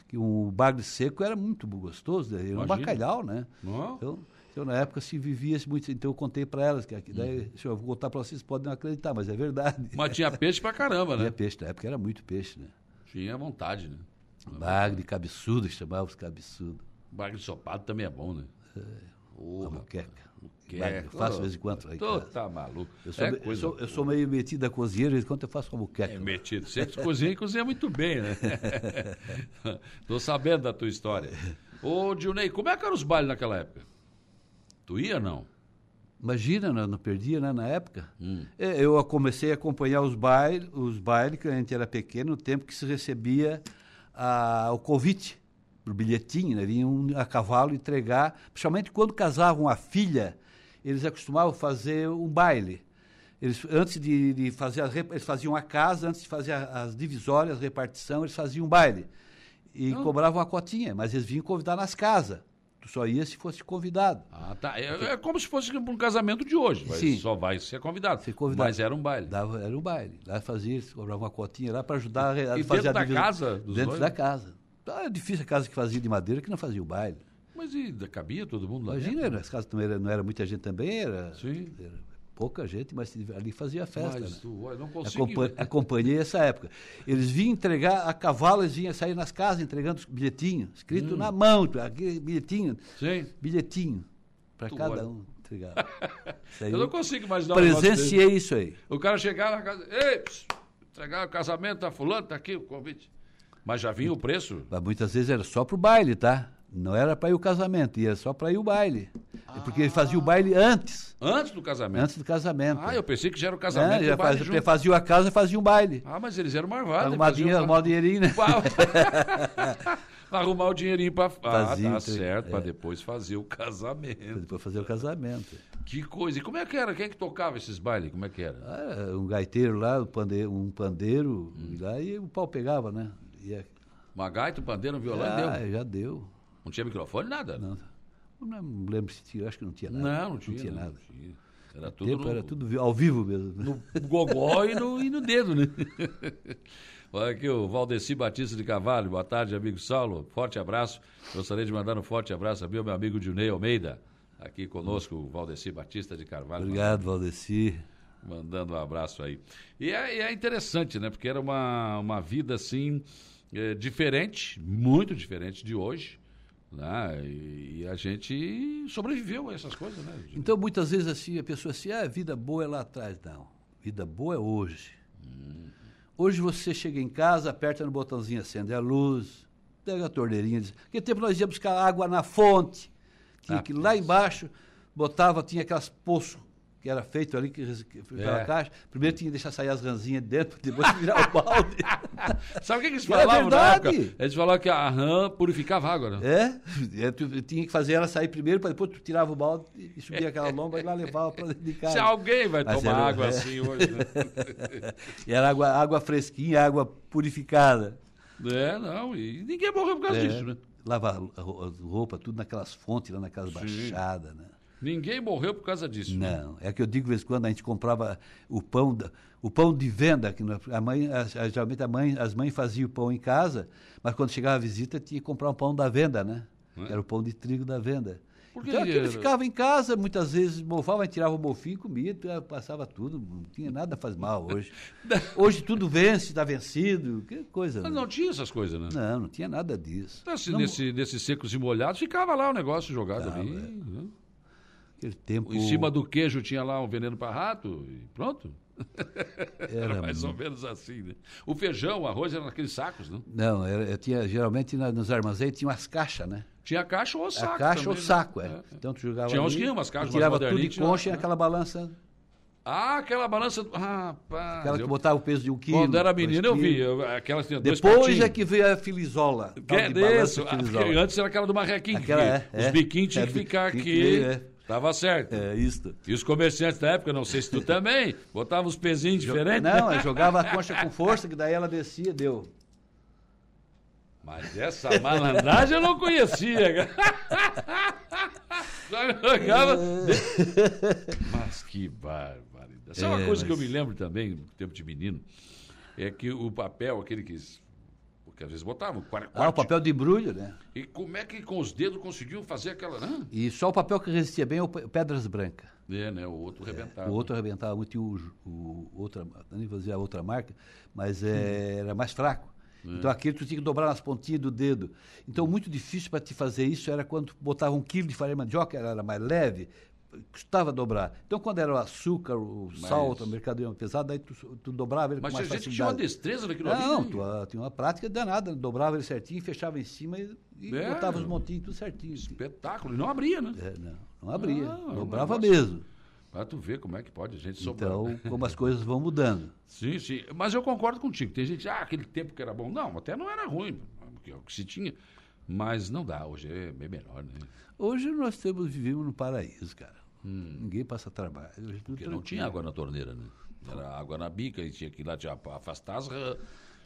Que um bagre seco era muito gostoso, né? era um Imagina. bacalhau, né? Não? Então, então, na época se vivia -se muito. Então eu contei para elas, que daí, Uhum. deixa eu vou contar para vocês, podem não acreditar, mas é verdade. Mas tinha peixe pra caramba, né? Tinha peixe, na época era muito peixe, né? Tinha vontade, né? Bagre, cabeçudo, chamava os cabeçudo. Bagre de sopado também é bom, né? Porra, A moqueca. Bagre, eu faço de vez em quando Tô, casa. tá maluco. Eu sou, é me- eu coisa sou, eu sou meio metido a cozinheiro, de vez em quando eu faço uma moqueca. É metido. Sempre cozinha e cozinha muito bem, né? Tô sabendo da tua história. Ô, Dilnei, como é que eram os bailes naquela época? Tu ia, não? Imagina, não, não perdia, né, na época. Hum. É, Eu comecei a acompanhar os bailes, os bailes, que a gente era pequeno, no tempo que se recebia a, o convite, o bilhetinho, né? Vinham a cavalo entregar, principalmente quando casavam a filha, eles acostumavam fazer um baile. Eles, antes de, de fazer, as, eles faziam a casa, antes de fazer a- as divisórias, a repartição, eles faziam um baile. E Ah. cobravam uma cotinha, mas eles vinham convidar nas casas. Tu só ia se fosse convidado. Ah, tá. É, é como se fosse um casamento de hoje. Sim. Só vai ser convidado. Ser convidado. Mas era um baile. Dava, era um baile. Lá fazia, eles cobravam uma cotinha lá para ajudar a, a E fazer dentro a da casa dos Dentro noivos? da casa. Ah, é difícil a casa que fazia de madeira que não fazia o baile. Mas e cabia todo mundo lá Imagina, dentro? as casas não era, não era muita gente também, era, Sim. era pouca gente, mas ali fazia festa. Mas né? tu, não consigo... Acompa acompanhei essa época. Eles vinham entregar a cavalo, eles vinham sair nas casas entregando os bilhetinhos, escrito Hum. na mão, aquele bilhetinho, Sim. bilhetinho, para cada olha. um entregar. Eu não consigo imaginar um negócio desse. presenciei isso aí. O cara chegar na casa, ei, pss, entregar o casamento da fulano, tá aqui o convite. Mas já vinha o preço? Mas muitas vezes era só pro baile, tá? Não era para ir o casamento, ia só para ir o baile. É Porque ele fazia o baile antes, Antes do casamento? antes do casamento. Ah, eu pensei que já era o casamento É, e já o baile faz, junto. fazia a casa e fazia um baile. Ah, mas eles eram marvados. Arrumar dinheiro, um- arrumar o dinheirinho, né? Arrumar o dinheirinho pra. Ah, Fazia, tá certo, pra é. depois fazer o casamento. Depois fazer o casamento. Que coisa. E como é que era? Quem é que tocava esses bailes? Como é que era? Ah, um gaiteiro lá, um pandeiro, um pandeiro Hum. e lá e o pau pegava, né? Ia, Uma gaita, um pandeiro, um violão, ah, deu. já deu. Não tinha microfone, nada? Não, não lembro se tinha, acho que não tinha nada. Não, não tinha. Não tinha nada. não tinha. Era tudo tempo no, era tudo ao vivo mesmo. no gogó e no, e no dedo, né? Olha aqui o Valdeci Batista de Cavalho. Boa tarde, amigo Saulo. Forte abraço. Gostaria de mandar um forte abraço ao meu amigo Junei Almeida. Aqui conosco, o Valdeci Batista de Carvalho. Obrigado, Valdeci. Mandando um abraço aí. E é, é interessante, né? Porque era uma, uma vida assim, é, diferente, muito diferente de hoje. Né? E, e, a gente sobreviveu a essas coisas, né? Então, muitas vezes assim, a pessoa assim, ah, vida boa é lá atrás. Não, vida boa é hoje. Hum. Hoje você chega em casa, aperta no botãozinho, acende a luz, pega a torneirinha. Diz... Naquele tempo nós íamos buscar água na fonte. Tinha ah, que ir lá embaixo, botava, tinha aquelas poços que era feito ali, que, que é. caixa. Primeiro tinha que deixar sair as ranzinhas de dentro, depois virar o balde. Sabe o que, eles falavam na época? Eles falavam que a rã purificava água, né? É, é tu tinha que fazer ela sair primeiro, para depois tu tirava o balde e subia aquela lomba e lá levava para dentro de casa. Se alguém vai Mas tomar era, água é. assim hoje, né? era água, água fresquinha, água purificada. É, não, e ninguém morreu por causa é, disso, né? Lavar roupa, tudo naquelas fontes, lá naquelas Sim. baixadas, né? Ninguém morreu por causa disso. Né? Não, né? é que eu digo de vez em quando a gente comprava o pão, o pão de venda, que a mãe, a, geralmente a mãe, as mães faziam o pão em casa, mas quando chegava a visita tinha que comprar um pão da venda, né? É? Era o pão de trigo da venda. Porque então aquilo ficava em casa, muitas vezes mofava, tirava o mofinho e comia, passava tudo, não tinha nada faz mal hoje. hoje tudo vence, está vencido, que coisa. Mas né? não tinha essas coisas, né? Não, não tinha nada disso. Então, assim, não, nesse, nesses secos e molhados, ficava lá o negócio jogado ali. É. Né? Aquele tempo... Em cima do queijo tinha lá um veneno para rato e pronto. Era, era mais ou menos assim, né? O feijão, o arroz era naqueles sacos, não? Não, era, tinha, geralmente na, nos armazéns tinha umas caixas, né? Tinha caixa ou saco. A caixa também, ou né? saco, é. é. Então tu jogava Tinha ali, uns que umas caixas Tirava tudo de concha e aquela balança ah, aquela balança. Rapaz. Aquela que eu... botava o peso de um quilo. Quando era menino, eu vi. Eu, aquela tinha Depois é que veio a filizola. Que é desse? Antes era aquela do marrequinho. Aquela, é, Os é, biquinhos tinham é, que ficar aqui. Que, é. Tava certo. É, isso. E os comerciantes da época, não sei se tu também, botavam os pezinhos diferentes. Não, eu jogava a concha com força, que daí ela descia, deu. Mas essa malandragem eu não conhecia. jogava. Mas que barbaridade. Sabe é, uma coisa mas... que eu me lembro também, no tempo de menino, é que o papel, aquele que porque às vezes botavam. Ah, o papel de embrulho, né? E como é que com os dedos conseguiam fazer aquela. E só o papel que resistia bem é o Pedras Brancas. É, né? O outro é, rebentava. O outro arrebentava muito e o, o outra, nem vou dizer a outra marca, mas é, era mais fraco. É. Então aquele tu tinha que dobrar nas pontinhas do dedo. Então muito difícil para te fazer isso era quando botava um quilo de farinha de mandioca, era mais leve, custava dobrar. Então, quando era o açúcar, o mas... sal, o mercadoria pesado, aí tu, tu dobrava ele mas com mais facilidade. Mas a gente tinha uma destreza naquilo ali. Não, tu, uh, tinha uma prática danada. Dobrava ele certinho, fechava em cima e, e é. botava os montinhos tudo certinho. Espetáculo. E não abria, né? É, não, não abria. É dobrava mesmo. Para tu ver como é que pode a gente sobrar. Então, como as coisas vão mudando. sim, sim. Mas eu concordo contigo. Tem gente, ah, aquele tempo que era bom. Não, até não era ruim, porque é o que se tinha. Mas não dá, hoje é bem melhor, né? Hoje nós temos, vivemos no paraíso, cara. Hum. Ninguém passa trabalho. Porque não tinha água na torneira, né? Era água na bica e tinha que ir lá te afastar as.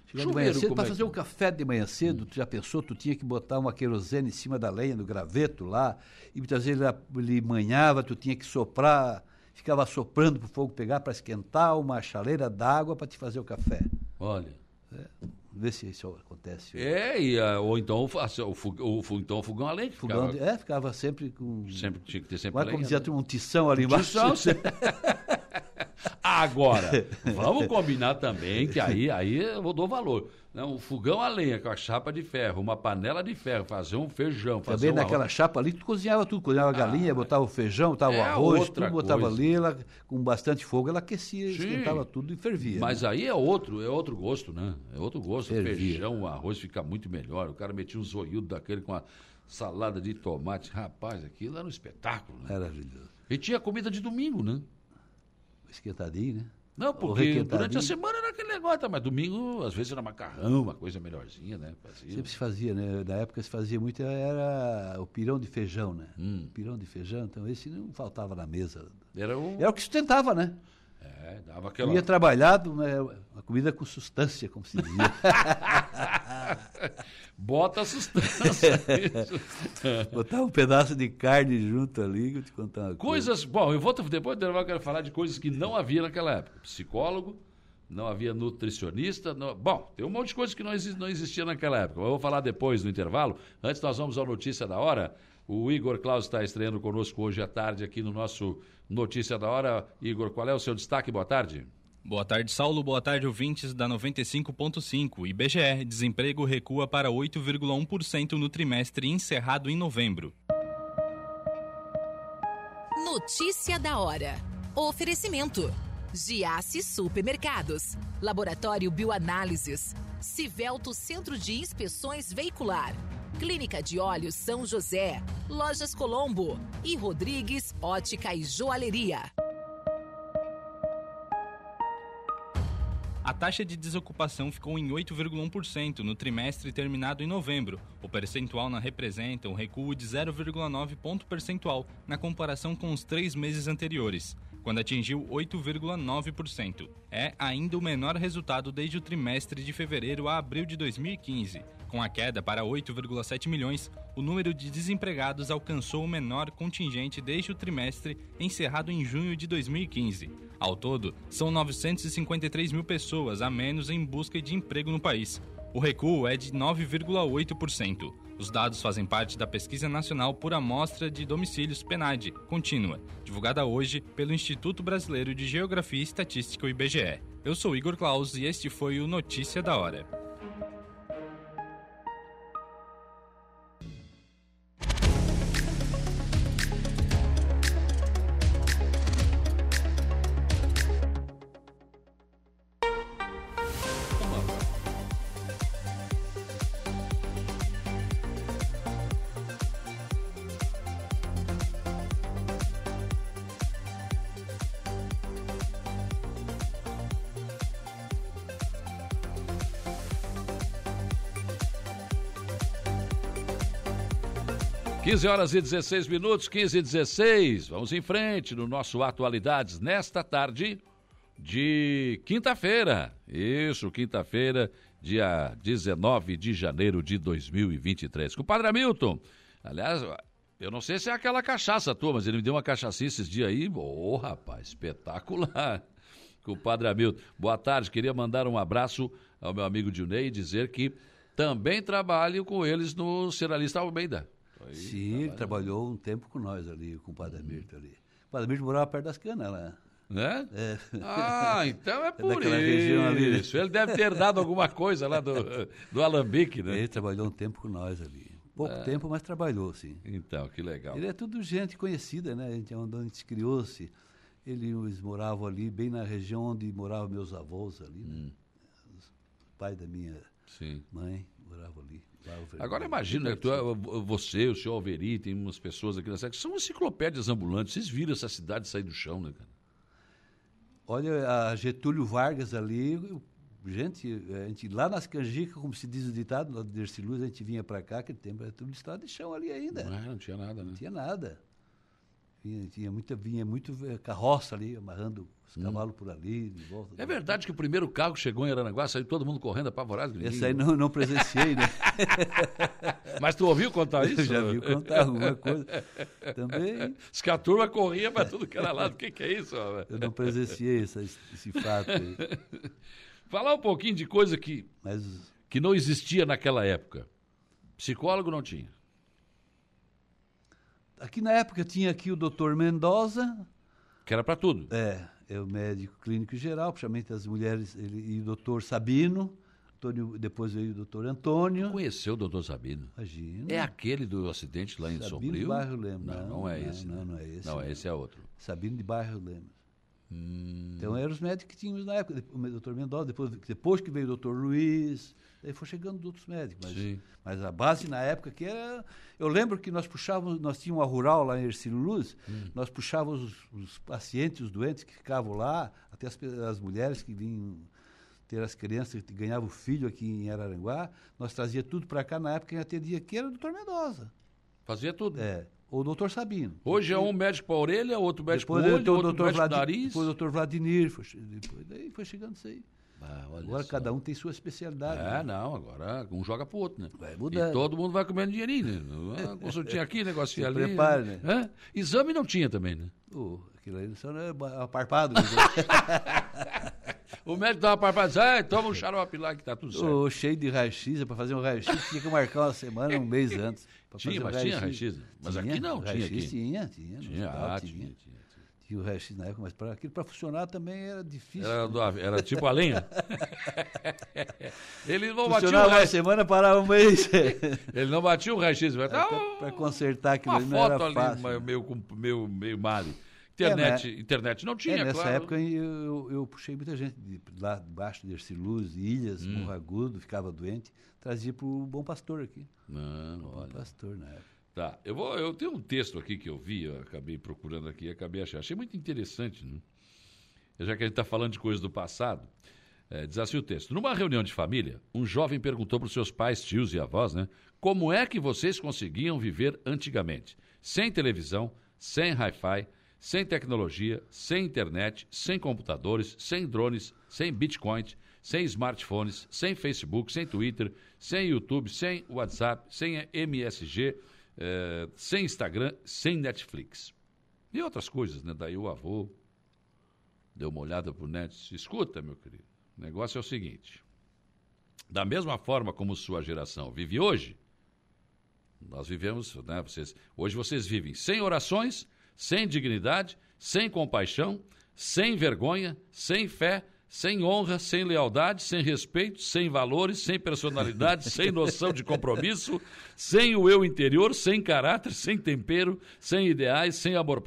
Chegar de manhã cedo, para é fazer que... um café de manhã cedo, hum. tu já pensou, tu tinha que botar uma querosene em cima da lenha, do graveto lá, e muitas vezes ele, ele manhava, tu tinha que soprar, ficava soprando para o fogo pegar para esquentar uma chaleira d'água para te fazer o café. Olha. É. Vê se isso acontece. É, e, uh, ou então o, o, o, então, o fogão a lenha. Fogão, ficava... É, ficava sempre com. Sempre tinha que ter sempre Mas, como dizia, né? um tição ali embaixo. Tição, Agora, vamos combinar também que aí, aí eu dou valor. Não, um fogão a lenha com a chapa de ferro, uma panela de ferro, fazer um feijão, fazer Também naquela arroz. chapa ali, tu cozinhava tudo, cozinhava a galinha, ah, botava o feijão, botava é o arroz, tudo botava coisa. ali, ela, com bastante fogo, ela aquecia, Sim. esquentava tudo e fervia. Mas né? aí é outro, é outro gosto, né? É outro gosto. Fervia. Feijão, o arroz fica muito melhor. O cara metia um zoiudo daquele com a salada de tomate. Rapaz, aquilo era um espetáculo. Né? Era E tinha comida de domingo, né? Esquentadinho, né? Não, porque durante a semana era aquele negócio, tá, mas domingo, às vezes, era macarrão, uma coisa melhorzinha, né? Fazia. Sempre se fazia, né? Na época se fazia muito, era o pirão de feijão, né? Hum. Pirão de feijão, então esse não faltava na mesa. Era o, era o que sustentava, né? É, dava aquela... Eu ia trabalhado, né? a comida com substância, como se dizia. Bota a sustância. Botar um pedaço de carne junto ali, eu te contar uma coisas, coisa. Bom, eu vou depois eu quero falar de coisas que não havia naquela época. Psicólogo, não havia nutricionista. Não... Bom, tem um monte de coisa que não, exi não existia naquela época. Eu vou falar depois no intervalo. Antes, nós vamos à notícia da hora. O Igor Claus está estreando conosco hoje à tarde aqui no nosso Notícia da Hora. Igor, qual é o seu destaque? Boa tarde. Boa tarde, Saulo. Boa tarde, ouvintes da 95.5. IBGE, desemprego recua para 8,1% no trimestre encerrado em novembro. Notícia da hora. Oferecimento. Giasse Supermercados. Laboratório Bioanálises. Civelto Centro de Inspeções Veicular. Clínica de Olhos São José. Lojas Colombo. E Rodrigues Ótica e Joalheria. A taxa de desocupação ficou em 8,1% no trimestre terminado em novembro. O percentual não representa um recuo de 0,9 ponto percentual na comparação com os três meses anteriores, quando atingiu 8,9%. É ainda o menor resultado desde o trimestre de fevereiro a abril de 2015. Com a queda para 8,7 milhões, o número de desempregados alcançou o menor contingente desde o trimestre encerrado em junho de 2015. Ao todo, são 953 mil pessoas a menos em busca de emprego no país. O recuo é de 9,8%. Os dados fazem parte da Pesquisa Nacional por Amostra de Domicílios PENAD, contínua, divulgada hoje pelo Instituto Brasileiro de Geografia e Estatística, IBGE. Eu sou Igor Claus e este foi o Notícia da Hora. 15 horas e 16 minutos, 15 e 16. Vamos em frente no nosso Atualidades nesta tarde de quinta-feira. Isso, quinta-feira, dia 19 de janeiro de 2023. Com o Padre Hamilton. Aliás, eu não sei se é aquela cachaça tua, mas ele me deu uma cachaça esses dias aí. Ô, oh, rapaz, espetacular. Com o Padre Hamilton. Boa tarde, queria mandar um abraço ao meu amigo Dionei e dizer que também trabalho com eles no Seralista Almeida. Aí, Sim, ele trabalhou um tempo com nós ali, com o Padre Mirto ali. O Padre Mirto morava perto das canas lá. Né? É. Ah, então é por isso. isso. Ele deve ter dado alguma coisa lá do, do Alambique, né? Ele trabalhou um tempo com nós ali. Pouco é. tempo, mas trabalhou, sim. Então, que legal. Ele é tudo gente conhecida, né? A gente, onde a gente criou-se. Eles moravam ali, bem na região onde moravam meus avós ali, né? Hum. O pai da minha sim. mãe morava ali. Agora imagina, tu, você, o senhor Alveri, tem umas pessoas aqui na cidade que são enciclopédias ambulantes. Vocês viram essa cidade sair do chão, né, cara? Olha, a Getúlio Vargas ali, gente, a gente lá nas canjicas, como se diz o ditado, lá de Luz, a gente vinha para cá, aquele tempo era tudo estrada de chão ali ainda. Não, é, não tinha nada, né? Não tinha nada. Vinha, tinha muita, vinha muito eh, carroça ali, amarrando os hum. cavalos por ali, de volta. É verdade que o primeiro carro chegou em Aranaguá, saiu todo mundo correndo apavorado. Esse aí não, não presenciei, né? Mas tu ouviu contar isso? Eu já vi contar alguma coisa. Também. Diz que a turma corria para tudo que era lado. O que, que é isso? Eu não presenciei esse, esse fato aí. Falar um pouquinho de coisa que, Mas... que não existia naquela época. Psicólogo não tinha. Aqui na época tinha aqui o doutor Mendoza. Que era para tudo. É, é o médico clínico geral, principalmente as mulheres, ele, e o doutor Sabino. Antônio, depois veio o doutor Antônio. Conheceu o doutor Sabino? Imagina. É aquele do acidente lá em Sabino Sombrio? de Bairro Lemos. Não, não, não é esse. Não, né? não é esse. Não, esse é outro. Sabino de Bairro Lemos. Hum. Então eram os médicos que tínhamos na época. O doutor Mendoza, depois, depois que veio o doutor Luiz, Daí foi chegando outros médicos. Mas, mas, a base na época que era. Eu lembro que nós puxávamos, nós tínhamos uma rural lá em Ercílio Luz, hum. nós puxávamos os, os, pacientes, os doentes que ficavam lá, até as, as mulheres que vinham ter as crianças que ganhavam filho aqui em Araranguá, nós trazia tudo para cá na época que atendia aqui era o doutor Mendoza. Fazia tudo? É. Ou o doutor Sabino. Hoje é um médico para a orelha, outro médico para o olho, outro médico para o nariz. Depois o doutor Vladimir, foi, depois, daí foi chegando isso aí. Ah, agora só. cada um tem sua especialidade. É, né? não, agora um joga pro outro, né? Vai mudar. E todo mundo vai comendo dinheirinho, né? Ah, consultinha aqui, negocinho ali. Prepare, né? né? Exame não tinha também, né? Uh, aquilo aí só não é aparpado. o médico dava para passar, toma um xarope lá que tá tudo certo. Ô, cheio de raio-x, para fazer um raio-x tinha que marcar uma semana, um mês antes. pra Tinha, fazer mas tinha raio-x? Mas aqui não, tinha aqui. Tinha, tinha. Tinha, ah, tinha. tinha, tinha. Tinha o raio-x na época, mas para aquilo para funcionar também era difícil. Era, do- era tipo a lenha. Ele não batia o Funcionava uma raio semana, parava um mês. Ele não batia o raio-x. tá, para consertar aquilo uma foto ali, fácil. meio, com- meio, meio male. Internet, internet não tinha, É, nessa claro. época eu, eu, puxei muita gente de lá debaixo de Erciluz, Ilhas, Hum. Morro Agudo, ficava doente, trazia para o Bom Pastor aqui. Não, Bom olha. Pastor na época. Tá, eu, vou, eu tenho um texto aqui que eu vi, eu acabei procurando aqui, acabei achando. Achei muito interessante, né? Já que a gente está falando de coisas do passado. É, diz assim o texto. Numa reunião de família, um jovem perguntou para os seus pais, tios e avós, né? Como é que vocês conseguiam viver antigamente? Sem televisão, sem hi-fi, sem tecnologia, sem internet, sem computadores, sem drones, sem bitcoin, sem smartphones, sem Facebook, sem Twitter, sem YouTube, sem WhatsApp, sem MSG, eh, sem Instagram, sem Netflix. E outras coisas, né? Daí o avô deu uma olhada pro net disse, escuta, meu querido, o negócio é o seguinte. Da mesma forma como sua geração vive hoje, nós vivemos, né, vocês, hoje vocês vivem sem orações, sem dignidade, sem compaixão, sem vergonha, sem fé, sem honra, sem lealdade, sem respeito, sem valores, sem personalidade, sem noção de compromisso, sem o eu interior, sem caráter, sem tempero, sem ideais, sem amor,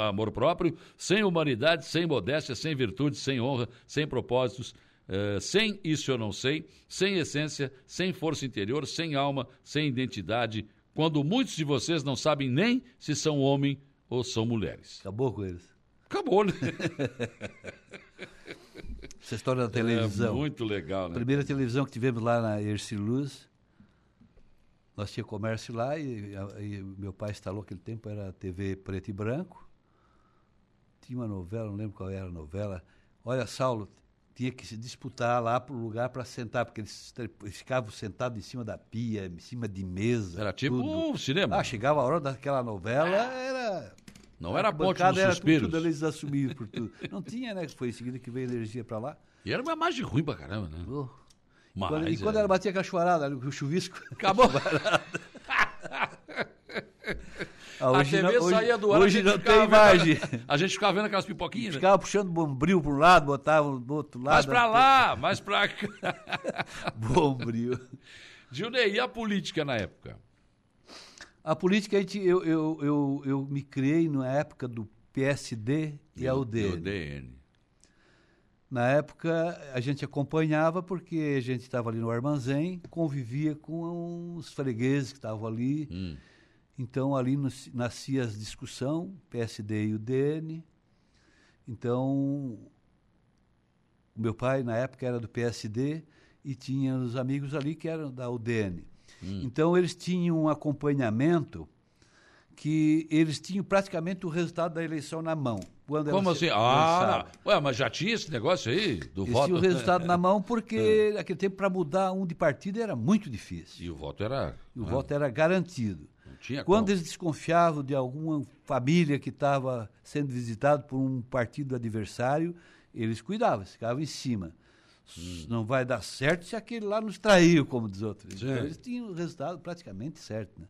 amor próprio, sem humanidade, sem modéstia, sem virtude, sem honra, sem propósitos, eh, sem isso eu não sei, sem essência, sem força interior, sem alma, sem identidade, quando muitos de vocês não sabem nem se são homem ou são mulheres. Acabou com eles. Acabou, né? Essa história da televisão. É muito legal, né? primeira televisão que tivemos lá na Erciluz, nós tinha comércio lá e, e meu pai instalou aquele tempo, era TV preto e branco. Tinha uma novela, não lembro qual era a novela. Olha, Saulo, tinha que se disputar lá para o lugar para sentar, porque eles, ficavam sentados em cima da pia, em cima de mesa. Era tipo tudo. um cinema. Ah, chegava a hora daquela novela, era. Não era bancada dos era suspiros. Tudo, eles assumiram por tudo. Não tinha, né? Foi em seguida que veio a energia para lá. E era uma imagem ruim pra caramba, né? Oh. Mas, Quando- e quando é. ela batia a o chuvisco. Acabou. Ah, a TV não, hoje, saía do ar, hoje não tem vendo- imagem. A gente ficava vendo aquelas pipoquinhas, né? Ficava puxando bombril para um lado, botava do outro lado. Mais pra lá, mais pra cá. Bombril. Gilney, e a política na época? A política, a gente, eu, eu, eu, eu me criei na época do PSD e a UDN. UDN. Na época, a gente acompanhava porque a gente estava ali no armazém, convivia com os fregueses que estavam ali. Hum. Então, ali nos- nascia as discussão, PSD e UDN. Então, o meu pai, na época, era do PSD e tinha os amigos ali que eram da UDN. Então, eles tinham um acompanhamento que eles tinham praticamente o resultado da eleição na mão. Quando Como assim? Ah, ué, mas já tinha esse negócio aí do voto? tinham o resultado na mão porque naquele tempo para mudar um de partido era muito difícil. E o voto era. E o ah, voto era garantido. Não tinha Quando como. eles desconfiavam de alguma família que estava sendo visitado por um partido adversário, eles cuidavam, ficavam em cima. Hum. Não vai dar certo se aquele lá nos traiu, como diz outro. Sim. Então, eles tinham o resultado praticamente certo. Né?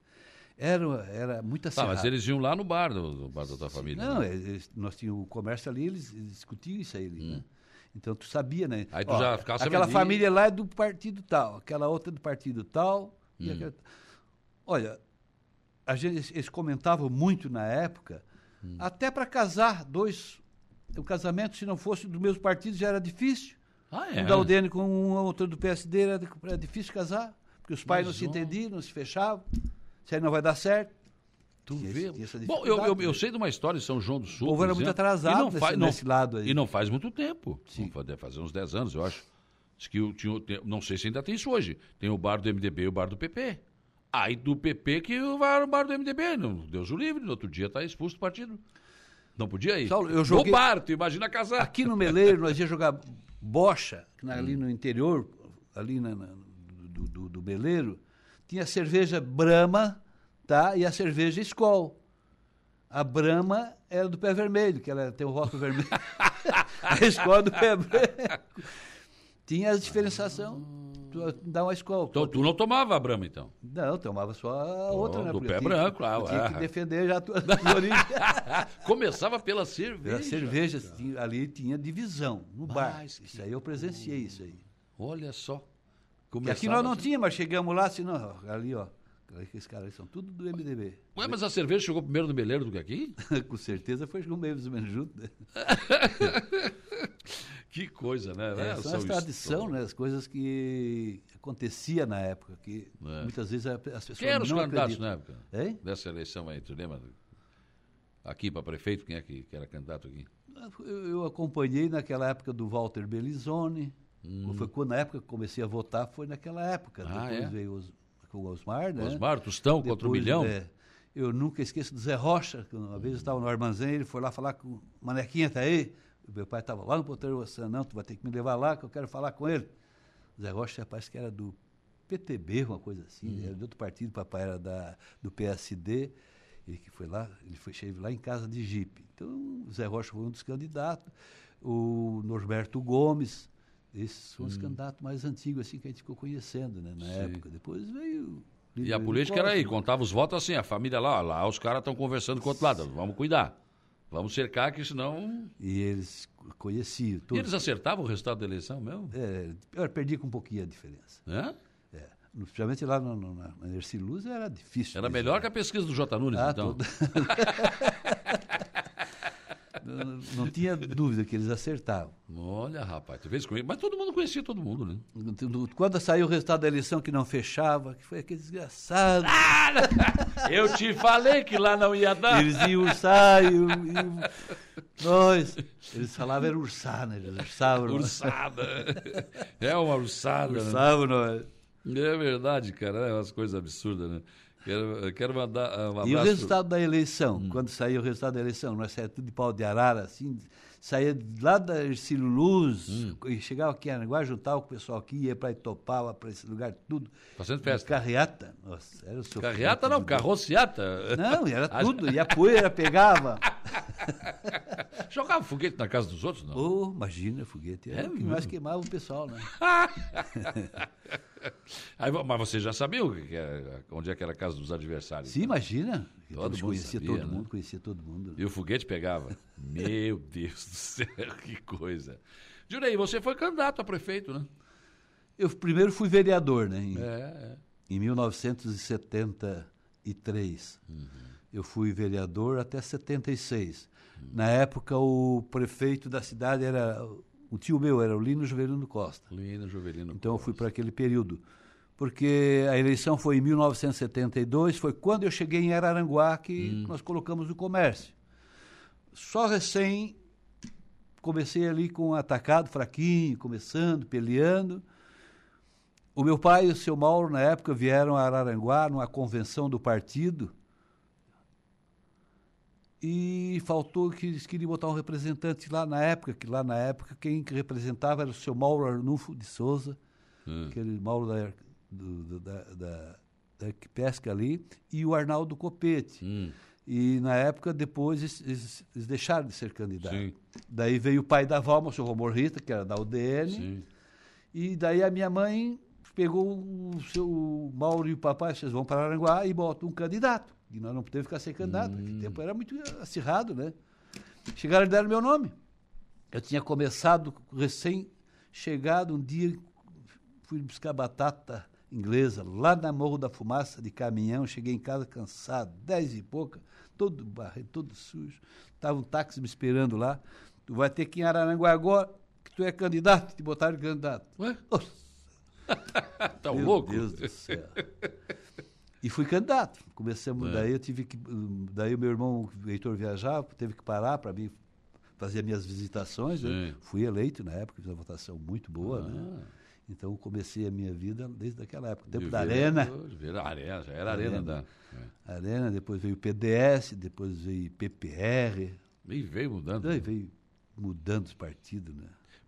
Era, era muito Tá, acirrado. mas eles iam lá no bar do, bar da tua família. Não, né? eles- nós tínhamos o comércio ali, eles, eles discutiam isso aí. ali, né? Então tu sabia, né? Hum. Aí tu já ficava Aquela família lá é do partido tal, aquela outra do partido tal. Hum. aquela- Olha, a gente, eles comentavam muito na época, Hum. até para casar dois. O casamento, se não fosse do mesmo partido, já era difícil. Ah, é? Um da UDN com um outro do PSD era, era difícil casar, porque os pais Mas, não se ó. entendiam, não se fechavam. Isso aí não vai dar certo. Tu Tinha vê. tinha Bom, eu, eu, eu né? sei de uma história de São João do Sul. O povo era muito atrasado não nesse- faz, não, nesse lado aí. E não faz muito tempo. Sim. Deve fazer uns 10 anos, eu acho. Diz que tinha, não sei se ainda tem isso hoje. Tem o bar do MDB e o bar do PP. Aí do PP que vai no bar do MDB. Não, Deus o livre, no outro dia tá expulso do partido. Não podia ir. Saulo, eu No joguei- bar, tu imagina casar. Aqui no Meleiro, nós ia jogar bocha, na- ali no interior, ali na, na- do, do, do Meleiro, tinha cerveja Brahma tá? e a cerveja Skol. A Brahma era do pé vermelho, que ela tem o rótulo vermelho. a escola do pé branco. Tinha a diferenciação. Tu dá uma escola. Então tu não tomava a Brahma, então? Não, tomava só a outra, Oh, né? do pé tinha- branco, eu tinha que defender já a tua, tua origem. Começava pela cerveja. A cerveja, tinha- ali tinha divisão, no bar. Mas que Isso aí eu presenciei, isso aí. Olha só. E aqui Começava nós não assim. tínhamos, mas chegamos lá, assim, não, ali, ó. Esses caras aí são tudo do MDB. Ué, mas a cerveja chegou primeiro no Beleiro do que aqui? Com certeza foi com meio dos menos junto. Né? Que coisa, né? É, É, são as tradição, né? As coisas que acontecia na época, que É. muitas vezes as pessoas Quem eram os candidatos na época? Hein? Dessa eleição aí, tu lembra? Aqui para prefeito, quem é que, que era candidato aqui? Eu, eu acompanhei naquela época do Walter Belizone. Foi quando na época que comecei a votar, foi naquela época. Hum. Ah, Depois é? veio os, o Osmar, né? Osmar, Tostão contra o Depois, milhão? é, eu nunca esqueço do Zé Rocha, que uma vez eu estava no armazém, ele foi lá falar com o Manequinha, tá aí? Meu pai estava lá no ponteiro, você não, tu vai ter que me levar lá, que eu quero falar com ele. O Zé Rocha parece que era do PTB, uma coisa assim, Uhum. era de outro partido, papai era da, do PSD, ele que foi lá, ele foi esteve lá em casa de jipe. Então, o Zé Rocha foi um dos candidatos, o Norberto Gomes, esses foram os candidatos mais antigos assim que a gente ficou conhecendo, né, na Hum. Sim. época. Depois veio E a política era aí, né? contava os votos assim, a família lá, ó, lá os caras estão conversando com o outro lado, vamos cuidar. Vamos cercar que senão... E eles conheciam E todos. eles acertavam o resultado da eleição mesmo? É, eu perdi com um pouquinho a diferença. É? É. Principalmente lá no, no, na Erci Luz era difícil. Era melhor que a pesquisa do J. Nunes, Ah, então. todo- não, tinha dúvida que eles acertavam. Olha, rapaz, tu vês comigo. Mas todo mundo conhecia todo mundo, né? Quando saiu o resultado da eleição que não fechava, que foi aquele desgraçado. Eu te falei que lá não ia dar. Eles iam urçar e, nós. Eles falavam era urçar, né? Eles urçavam. nós. Ursada. É uma ursada. né? Urçavam nós. É verdade, cara. É umas coisas absurdas, né? Quero, quero mandar uh, um abraço. E o resultado da eleição, Hum. quando saiu o resultado da eleição, nós saímos tudo de pau de arara, assim, saía lá da Ercílio Luz, Hum. e chegava aqui em Aranguá, juntava com o pessoal aqui, ia para Itopava, para esse lugar, tudo. Fazendo festa. Carreata, nossa, era o seu Carreata não, carrociata. Não, era tudo, e a poeira pegava. Jogava foguete na casa dos outros, não? Oh, imagina, foguete, era É o que mais queimava o pessoal, né? Aí, mas você já sabia era- onde é que era a casa dos adversários? Sim, imagina. Todo mundo conhecia sabia, todo né? mundo, conhecia todo mundo. E o foguete pegava. Meu Deus do céu, que coisa. Jurei, você foi candidato a prefeito, né? Eu primeiro fui vereador, né? Em, É, é. em 1973. Eu fui vereador até 76. Na época, o prefeito da cidade era. O tio meu era o Lino Juvelino Costa. Lino Jovelino. Então, eu fui para aquele período. Porque a eleição foi em 1972, foi quando eu cheguei em Araranguá que nós colocamos o comércio. Só recém comecei ali com um atacado fraquinho, começando, peleando. O meu pai e o seu Mauro, na época, vieram a Araranguá numa convenção do partido e faltou que eles queriam botar um representante lá na época, que lá na época quem representava era o seu Mauro Arnulfo de Souza, Hum. aquele Mauro da, do- da, da, da Pesca ali, e o Arnaldo Copete. Hum. E na época, depois, eles, eles- eles deixaram de ser candidatos. Sim. Daí veio o pai da Valma, o senhor Romor Rita, que era da UDN, Sim. e daí a minha mãe pegou o seu Mauro e o papai, vocês vão para Aranguá e botam um candidato. E nós não podemos ficar sem candidato, Hum. naquele tempo era muito acirrado, né? Chegaram e deram meu nome. Eu tinha começado, recém-chegado, um dia fui buscar batata inglesa lá na Morro da Fumaça de caminhão, cheguei em casa cansado, dez e pouca, todo todo sujo. Tava um táxi me esperando lá. Tu vai ter que ir em Araranguá agora, que tu é candidato, te botaram de candidato. Ué? Nossa, Tá meu louco? Deus do céu. E fui candidato. Começamos, É. daí eu tive que. Daí o meu irmão, o Heitor, viajava, teve que parar para mim fazer minhas visitações. né? Fui eleito na época, fiz uma votação muito boa. Ah. Né? Então comecei a minha vida desde aquela época. Tempo De da Arena. vere- Arena, já era Arena, Arena. da. é. Arena, depois veio o PDS, depois veio PPR. E veio mudando. Daí veio mudando os partidos, né?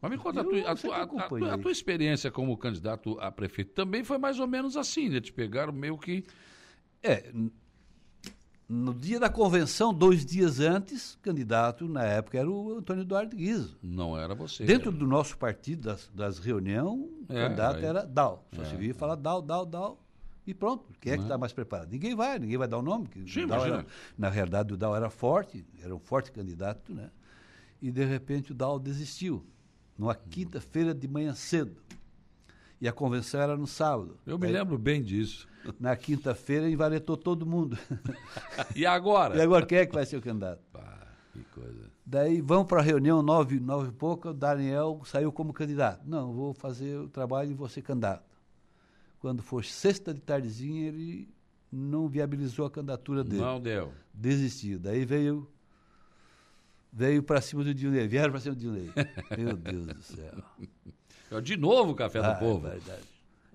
Mas me conta, a Eu tua, a, tua, a- a tua- acompanhei. a tua experiência como candidato a prefeito também foi mais ou menos assim, né? Te pegaram meio que. É, No dia da convenção, dois dias antes, candidato na época era o Antônio Eduardo Guizo. Não era você. Dentro do nosso partido, das, das reuniões, o É, candidato aí- era Dal. Só É, se via falar Dal, Dal, Dal. E pronto. Quem é que Né? está mais preparado? Ninguém vai, ninguém vai dar o nome. Sim, o Dal era- na realidade, o Dal era forte, era um forte candidato, né? E, de repente, o Dal desistiu. Numa quinta-feira de manhã cedo. E a convenção era no sábado. Eu me Aí, lembro bem disso. Na quinta-feira, envaretou todo mundo. E agora? e agora, quem é que vai ser o candidato? Pá, que coisa. Daí vamos para a reunião, nove, nove e pouco, o Daniel saiu como candidato. Não, vou fazer o trabalho e vou ser candidato. Quando for sexta de tardezinha, ele não viabilizou a candidatura dele. Não deu. Desistiu. Daí veio veio para cima do Dionei, vieram para cima do Dionei. Meu Deus do céu. De novo o Café do Ah, Povo. É verdade.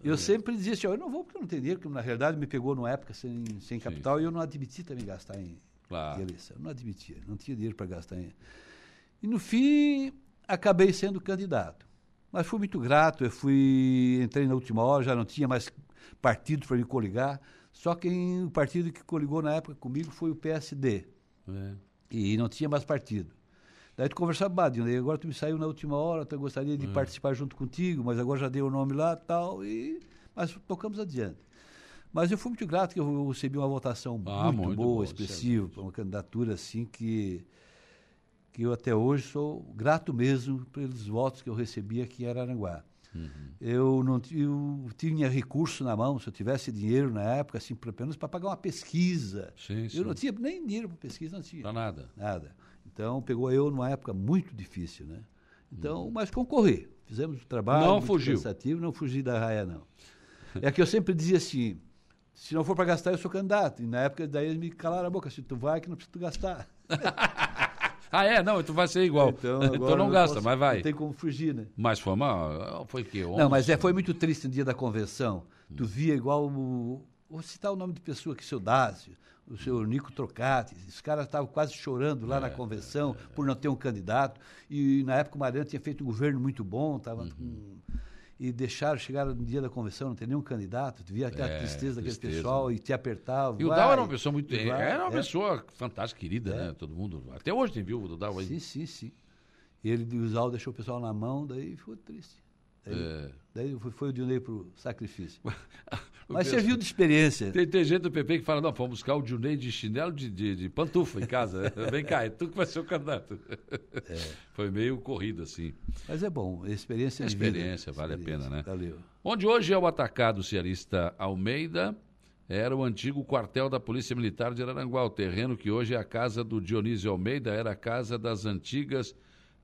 Eu sempre dizia assim, eu não vou porque eu não tenho dinheiro, porque na realidade me pegou numa época sem, sem capital e eu não admiti também gastar em, Claro. em eleição. Eu não admitia, não tinha dinheiro para gastar em... E no fim, acabei sendo candidato. Mas fui muito grato, eu fui, entrei na última hora, já não tinha mais partido para me coligar. Só quem, o partido que coligou na época comigo foi o PSD. É. E não tinha mais partido. Daí tu conversava, Badinho, daí agora tu me saiu na última hora, eu gostaria de participar junto contigo, mas agora já dei o nome lá tal, e mas tocamos adiante. Mas eu fui muito grato que eu recebi uma votação Ah, muito, muito boa, boa, expressiva, para uma candidatura assim que, que eu até hoje sou grato mesmo pelos votos que eu recebi aqui em Araranguá. Uhum. Eu não eu tinha recurso na mão, se eu tivesse dinheiro na época, assim, menos para pagar uma pesquisa. Sim, sim. Eu não tinha nem dinheiro para pesquisa, não tinha. Dá nada. Nada. Então, pegou eu numa época muito difícil, né? Então, mas concorri. Fizemos o trabalho. Não fugiu. Cansativo, não fugi da raia, não. É que eu sempre dizia assim, se não for para gastar, eu sou candidato. E na época, daí eles me calaram a boca. Se tu vai, que não precisa tu gastar. Ah, é? Não, tu vai ser igual. Então, agora não gasta, posso- mas vai. Não tem como fugir, né? Mas foi uma. Foi o quê? Não, mas é, 11? foi muito triste no dia da convenção. Tu via igual o. Vou citar o nome de pessoa aqui, seu Dácio, o seu Nico Trocati. Os caras estavam quase chorando lá na convenção por não ter um candidato. E na época o Mariano tinha feito um governo muito bom, tava com- e deixaram, chegaram no dia da convenção, não tem nenhum candidato. Tu via aquela É, tristeza daquele tristeza. pessoal e te apertava. E o Dal era uma pessoa muito. vai, Era uma é. pessoa fantástica, querida, né? Todo mundo. Até hoje tem viúvo do Dal aí. Sim, sim, sim. Ele, o Zal deixou o pessoal na mão, daí ficou triste. Daí, É. daí foi, foi o Dionei pro sacrifício. Mas pessoal- serviu de experiência. Tem, tem gente do PP que fala, não, vamos buscar o Junei de chinelo de, de, de pantufa em casa. Vem cá, é tu que vai ser o candidato. Foi meio corrido, assim. Mas é bom, experiência É de vida. experiência, vale a pena, né? Valeu. Onde hoje é o atacado cearista Almeida, era o antigo quartel da Polícia Militar de Araranguá. O terreno que hoje é a casa do Dionísio Almeida era a casa das antigas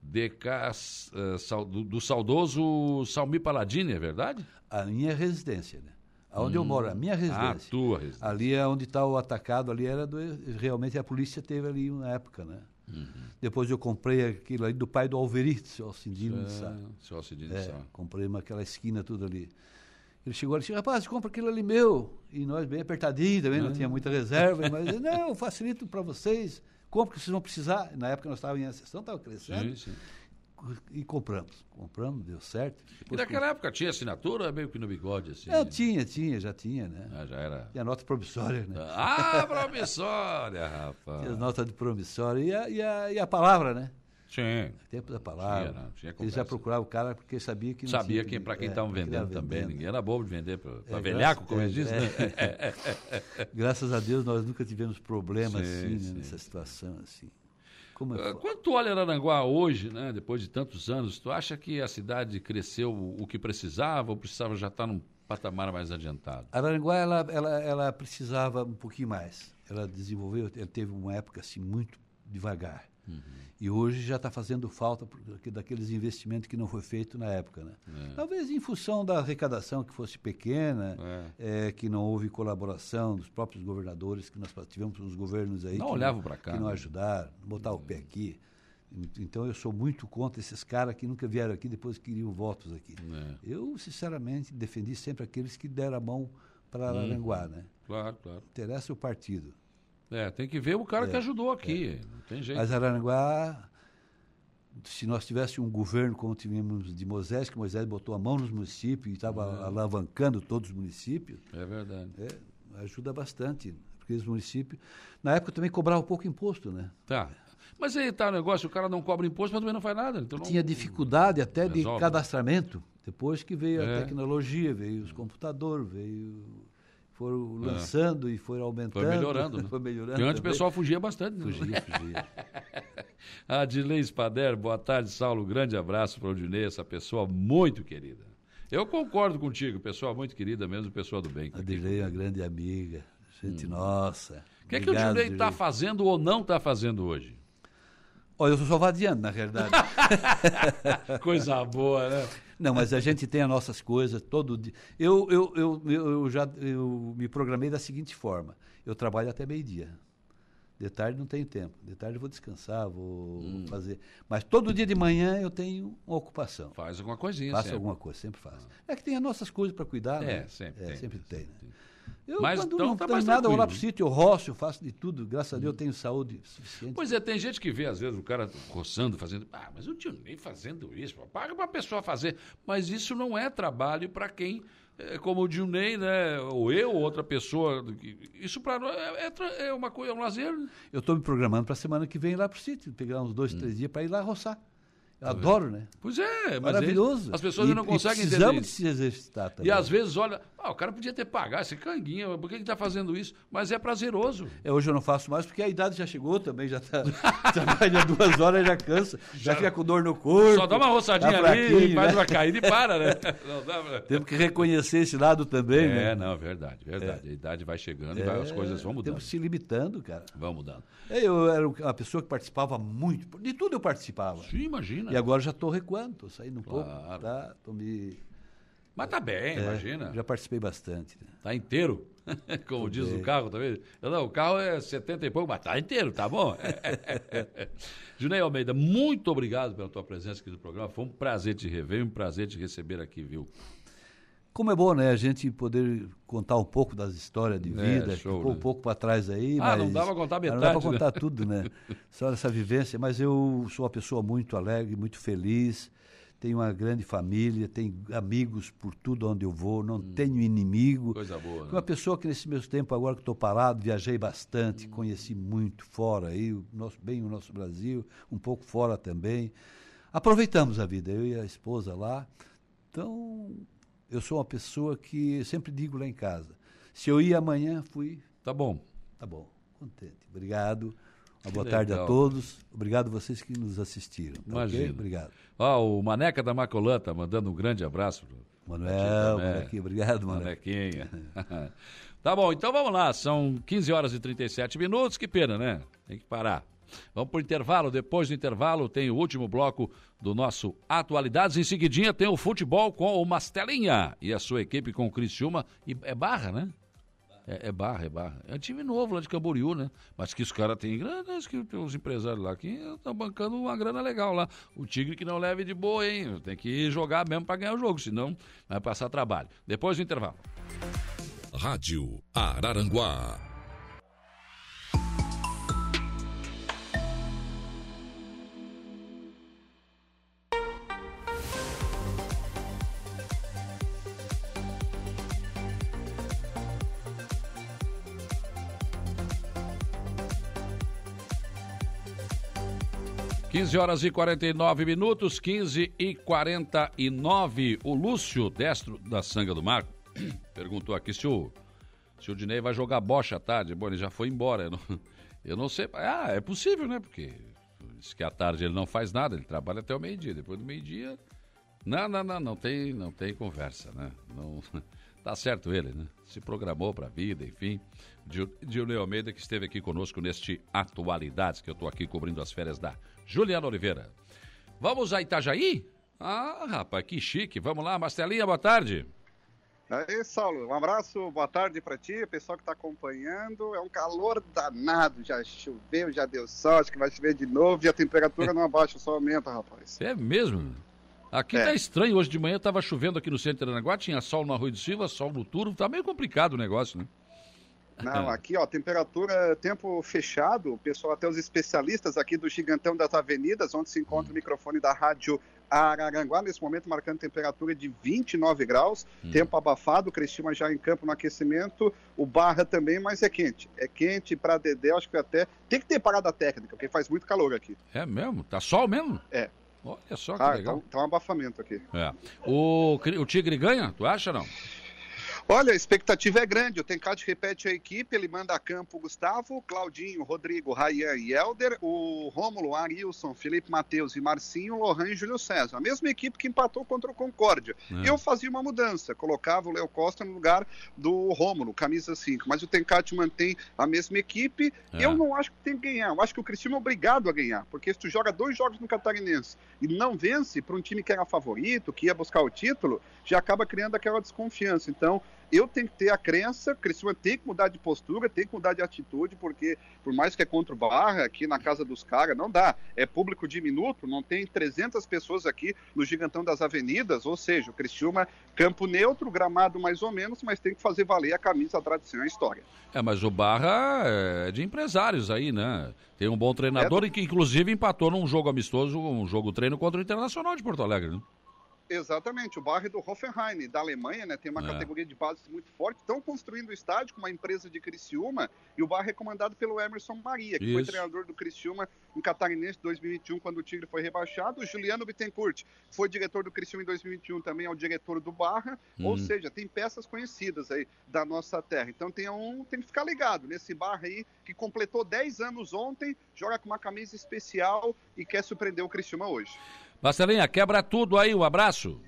DKs, eh, sau- do, do saudoso Salmi Paladini, é verdade? A minha residência, né? Aonde eu moro, a minha Ah, residência. tua residência. Ali é onde está o atacado, ali era do, realmente a polícia teve ali uma época, né? Uhum. Depois eu comprei aquilo ali do pai do Alverito, seu Alcindino de Sá. Ah, seu Alcidino É, Sá. comprei aquela esquina tudo ali. Ele chegou ali e disse, rapaz, compra aquilo ali meu. E nós bem apertadinho também, não tinha muita reserva. Mas ele, não, eu facilito para vocês. Compra que vocês vão precisar. Na época nós estávamos em ascensão, estava crescendo. Sim, sim. E compramos. Compramos, deu certo. E naquela época tinha assinatura é meio que no bigode, assim? Não, tinha, tinha, já tinha, né? Ah, já era. Tinha nota promissória, né? Ah, promissória, Tinha rapaz. notas de promissória e a, e a, e a palavra, né? Tinha. Tempo da palavra. Tinha, não, tinha Ele já procurava o cara porque sabia que não Sabia tinha quem, para quem é, estavam quem vendendo também. vendendo. Ninguém era bobo de vender para É, velhaco, como é, eles dizem, é. né? Graças a Deus nós nunca tivemos problemas Sim, assim, né, sim. nessa situação assim. Como é Ah, Quando tu olha Aranguá hoje, né, depois de tantos anos, tu acha que a cidade cresceu o que precisava ou precisava já estar num patamar mais adiantado? Araranguá ela, ela, ela precisava um pouquinho mais. Ela desenvolveu, ela teve uma época assim muito devagar. Uhum. E hoje já está fazendo falta daqueles investimentos que não foi feito na época, né? É. Talvez em função da arrecadação que fosse pequena, eh, que não houve colaboração dos próprios governadores, que nós tivemos uns governos aí Não que olhavam pra cá, que não né? ajudaram, botar o pé aqui. Então eu sou muito contra esses caras que nunca vieram aqui depois queriam votos aqui. É. Eu, sinceramente, defendi sempre aqueles que deram a mão para Araranguá, né? Claro, claro. Interessa o partido. É, tem que ver o cara que ajudou aqui. Tem jeito. Mas Araranguá, se nós tivéssemos um governo como tivemos de Moisés, que Moisés botou a mão nos municípios e estava alavancando todos os municípios, É verdade. é, ajuda bastante. aqueles municípios. Na época também cobrava pouco imposto, né? Tá. Mas aí tá o negócio, o cara não cobra imposto, mas também não faz nada. Então não... Tinha dificuldade até de Resolve. cadastramento. Depois que veio É. a tecnologia, veio os computadores, veio foram lançando e foram aumentando. Foi melhorando, né? Foi melhorando. Porque antes o também. pessoal fugia bastante. Né? fugia, fugia. Adilei Spader, boa tarde, Saulo. Grande abraço para o Odinei, essa pessoa muito querida. Eu concordo contigo, pessoa muito querida mesmo, pessoa do bem. A Dirley é uma grande amiga, gente nossa. Hum. O que, é que o Odinei está fazendo ou não está fazendo hoje? Olha, eu sou só vadiando, na realidade. Coisa boa, né? Não, mas a gente tem as nossas coisas todo dia. Eu, eu, eu, eu, já eu me programei da seguinte forma: eu trabalho até meio-dia. De tarde não tenho tempo. De tarde eu vou descansar, vou Hum. fazer. Mas todo dia de manhã eu tenho uma ocupação. Faz alguma coisinha. Faço sempre. alguma coisa, sempre faço. É que tem as nossas coisas para cuidar, É, né? sempre É, tem, sempre tem, sempre né? tem. Eu, Mas quando então não tá tenho nada, eu vou lá pro sítio, eu roço, eu faço de tudo. Graças a Deus eu tenho saúde suficiente. Pois é, tem gente que vê, às vezes, o cara coçando, fazendo. Ah, mas o tio nem fazendo isso, paga pra pessoa fazer. Mas isso não é trabalho para quem, é, como o Dilney, né? Ou eu, ou outra pessoa. Isso para nós é, é tra- é uma coisa, é um lazer. Eu estou me programando para a semana que vem ir lá pro sítio, pegar uns dois, Hum. três dias para ir lá roçar. Eu adoro, né? Pois é, Maravilhoso. as pessoas E- não conseguem entender precisamos de se exercitar também. E às vezes, olha, ah, o cara podia ter pagado esse canguinha, por que ele está fazendo isso? Mas é prazeroso. É, hoje eu não faço mais porque a idade já chegou também, já tá. trabalha duas horas já cansa, já, fica com dor no corpo. Só dá uma roçadinha tá ali, faz né? uma caída e para, né? Não dá pra... Temos que reconhecer esse lado também, É, né? não, verdade, verdade. A idade vai chegando e vai- as coisas vão mudando. Temos se limitando, cara. Vão mudando. É, Eu era uma pessoa que participava muito, de tudo eu participava. Sim, imagina. E agora já estou recuando, estou saindo um Claro. pouco, tá? Tô me... Mas tá bem, é, imagina. Já participei bastante. né? Tá inteiro. Como diz o carro, tá vendo? Não, o carro é 70 e pouco, mas tá inteiro, tá bom? Junei Almeida, muito obrigado pela tua presença aqui no programa. Foi um prazer te rever, um prazer te receber aqui, viu? Como é bom, né, a gente poder contar um pouco das histórias de É, vida, show, ficou né? um pouco para trás aí, Ah, mas... não dá pra contar Não dá metade, para né? contar tudo, né? Só essa vivência, mas eu sou uma pessoa muito alegre, muito feliz, tenho uma grande família, tenho amigos por tudo onde eu vou, não tenho inimigo. Hum. Coisa boa, né? Uma pessoa que nesse meu tempo, agora que estou parado, viajei bastante, conheci muito fora aí, o nosso, bem o nosso Brasil, um pouco fora também. Aproveitamos a vida, eu e a esposa lá. Então, eu sou uma pessoa que sempre digo lá em casa, se eu ir amanhã, fui, Tá bom. tá bom, contente. Obrigado. Uma boa tarde a legal. todos. Obrigado a vocês que nos assistiram. tá? Imagina. Obrigado. Ó, o Maneca da Macolã tá mandando um grande abraço. Manuel, também. Manequinha, obrigado, Manuel. Manequinha. tá bom, então vamos lá. São 15 horas e 37 minutos. Que pena, né? Tem que parar. Vamos pro intervalo. Depois do intervalo tem o último bloco do nosso Atualidades. Em seguidinha tem o futebol com o Mastelinha e a sua equipe com o Criciúma. E é Barra, né? É, é Barra, é Barra. É um time novo lá de Camboriú, né? Mas que os caras têm grana, que uns empresários lá que estão bancando uma grana legal lá. O Tigre que não leve de boa, hein? Tem que jogar mesmo para ganhar o jogo, senão vai passar trabalho. Depois do intervalo. Rádio Araranguá. Quinze horas e 49 minutos, 15 e 49. O Lúcio, destro da Sanga do Marco, perguntou aqui se o, se o Dinei vai jogar bocha à tarde. Bom, ele já foi embora. Eu não, eu não sei. Ah, é possível, né? Porque diz que à tarde ele não faz nada, ele trabalha até o meio-dia. Depois do meio-dia. Não, não, não, não tem, não tem conversa, né? Não, tá certo ele, né? Se programou para a vida, enfim. Diogo Almeida que esteve aqui conosco neste Atualidades, que eu estou aqui cobrindo as férias da Juliana Oliveira. Vamos a Itajaí? Ah, rapaz, que chique. Vamos lá, Mastelinha, boa tarde. Aí, Saulo, um abraço, boa tarde para ti, pessoal que está acompanhando. É um calor danado, já choveu, já deu sol, acho que vai chover de novo e a temperatura não abaixa, só aumenta, rapaz. É mesmo? Aqui É. tá estranho, hoje de manhã estava chovendo aqui no centro de Aranaguá, tinha sol no Arroio do Silva, sol no Turvo, tá meio complicado o negócio, né? Não, aqui, ó, temperatura, tempo fechado, o pessoal, até os especialistas aqui do Gigantão das Avenidas, onde se encontra o microfone da Rádio Araranguá, nesse momento, marcando temperatura de 29 graus, hum. tempo abafado, o Cristina já em campo no aquecimento, o Barra também, mas é quente. É quente para Dedé, acho que até. Tem que ter parada técnica, porque faz muito calor aqui. É mesmo? Tá sol mesmo? É. Olha só que ah, legal. Tá, tá um abafamento aqui. É. O, o Tigre ganha, tu acha não? Olha, a expectativa é grande. O Tencate repete a equipe, ele manda a campo Gustavo, Claudinho, Rodrigo, Rayan e Helder, o Rômulo, Arilson, Felipe Matheus e Marcinho, Lohan e Júlio César. A mesma equipe que empatou contra o Concórdia. É. Eu fazia uma mudança, colocava o Léo Costa no lugar do Rômulo, camisa 5. Mas o Tencate mantém a mesma equipe. É. Eu não acho que tem que ganhar. Eu acho que o Cristiano é obrigado a ganhar. Porque se tu joga dois jogos no Catarinense e não vence para um time que era favorito, que ia buscar o título, já acaba criando aquela desconfiança. Então, eu tenho que ter a crença, o Criciúma tem que mudar de postura, tem que mudar de atitude, porque por mais que é contra o Barra, aqui na casa dos caras, não dá. É público diminuto, não tem 300 pessoas aqui no Gigantão das Avenidas, ou seja, o Criciúma, campo neutro, gramado mais ou menos, mas tem que fazer valer a camisa, a tradição e a história. É, mas o Barra é de empresários aí, né? Tem um bom treinador é, e que inclusive empatou num jogo amistoso, um jogo treino contra o Internacional de Porto Alegre, né? Exatamente, o bairro do Hoffenheim, da Alemanha, né, tem uma é. categoria de base muito forte. Estão construindo o estádio com uma empresa de Criciúma e o bairro é comandado pelo Emerson Maria, que Isso. foi treinador do Criciúma em Catarinense 2021, quando o Tigre foi rebaixado. O Juliano Bittencourt foi diretor do Criciúma em 2021, também é o diretor do Barra. Hum. Ou seja, tem peças conhecidas aí da nossa terra. Então tem, um, tem que ficar ligado nesse Barra aí, que completou 10 anos ontem, joga com uma camisa especial e quer surpreender o Criciúma hoje. Marcelinha, quebra tudo aí, um abraço.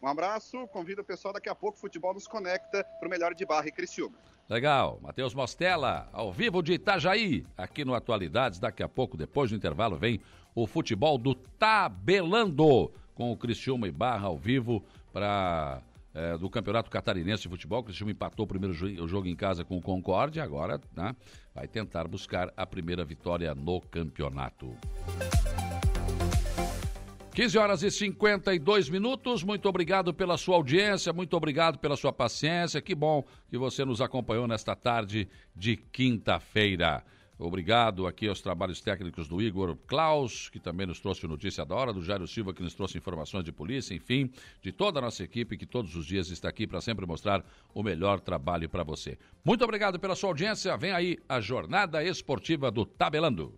Um abraço, convido o pessoal daqui a pouco, Futebol nos conecta para o melhor de Barra e Criciúma. Legal, Matheus Mostella, ao vivo de Itajaí, aqui no Atualidades, daqui a pouco, depois do intervalo, vem o futebol do Tabelando, com o Criciúma e Barra ao vivo para é, do Campeonato Catarinense de Futebol. O Criciúma empatou o primeiro jogo em casa com o Concorde, agora né, vai tentar buscar a primeira vitória no campeonato. 15 horas e 52 minutos. Muito obrigado pela sua audiência, muito obrigado pela sua paciência. Que bom que você nos acompanhou nesta tarde de quinta-feira. Obrigado aqui aos trabalhos técnicos do Igor Klaus, que também nos trouxe notícia da hora, do Jairo Silva, que nos trouxe informações de polícia, enfim, de toda a nossa equipe que todos os dias está aqui para sempre mostrar o melhor trabalho para você. Muito obrigado pela sua audiência. Vem aí a jornada esportiva do Tabelando.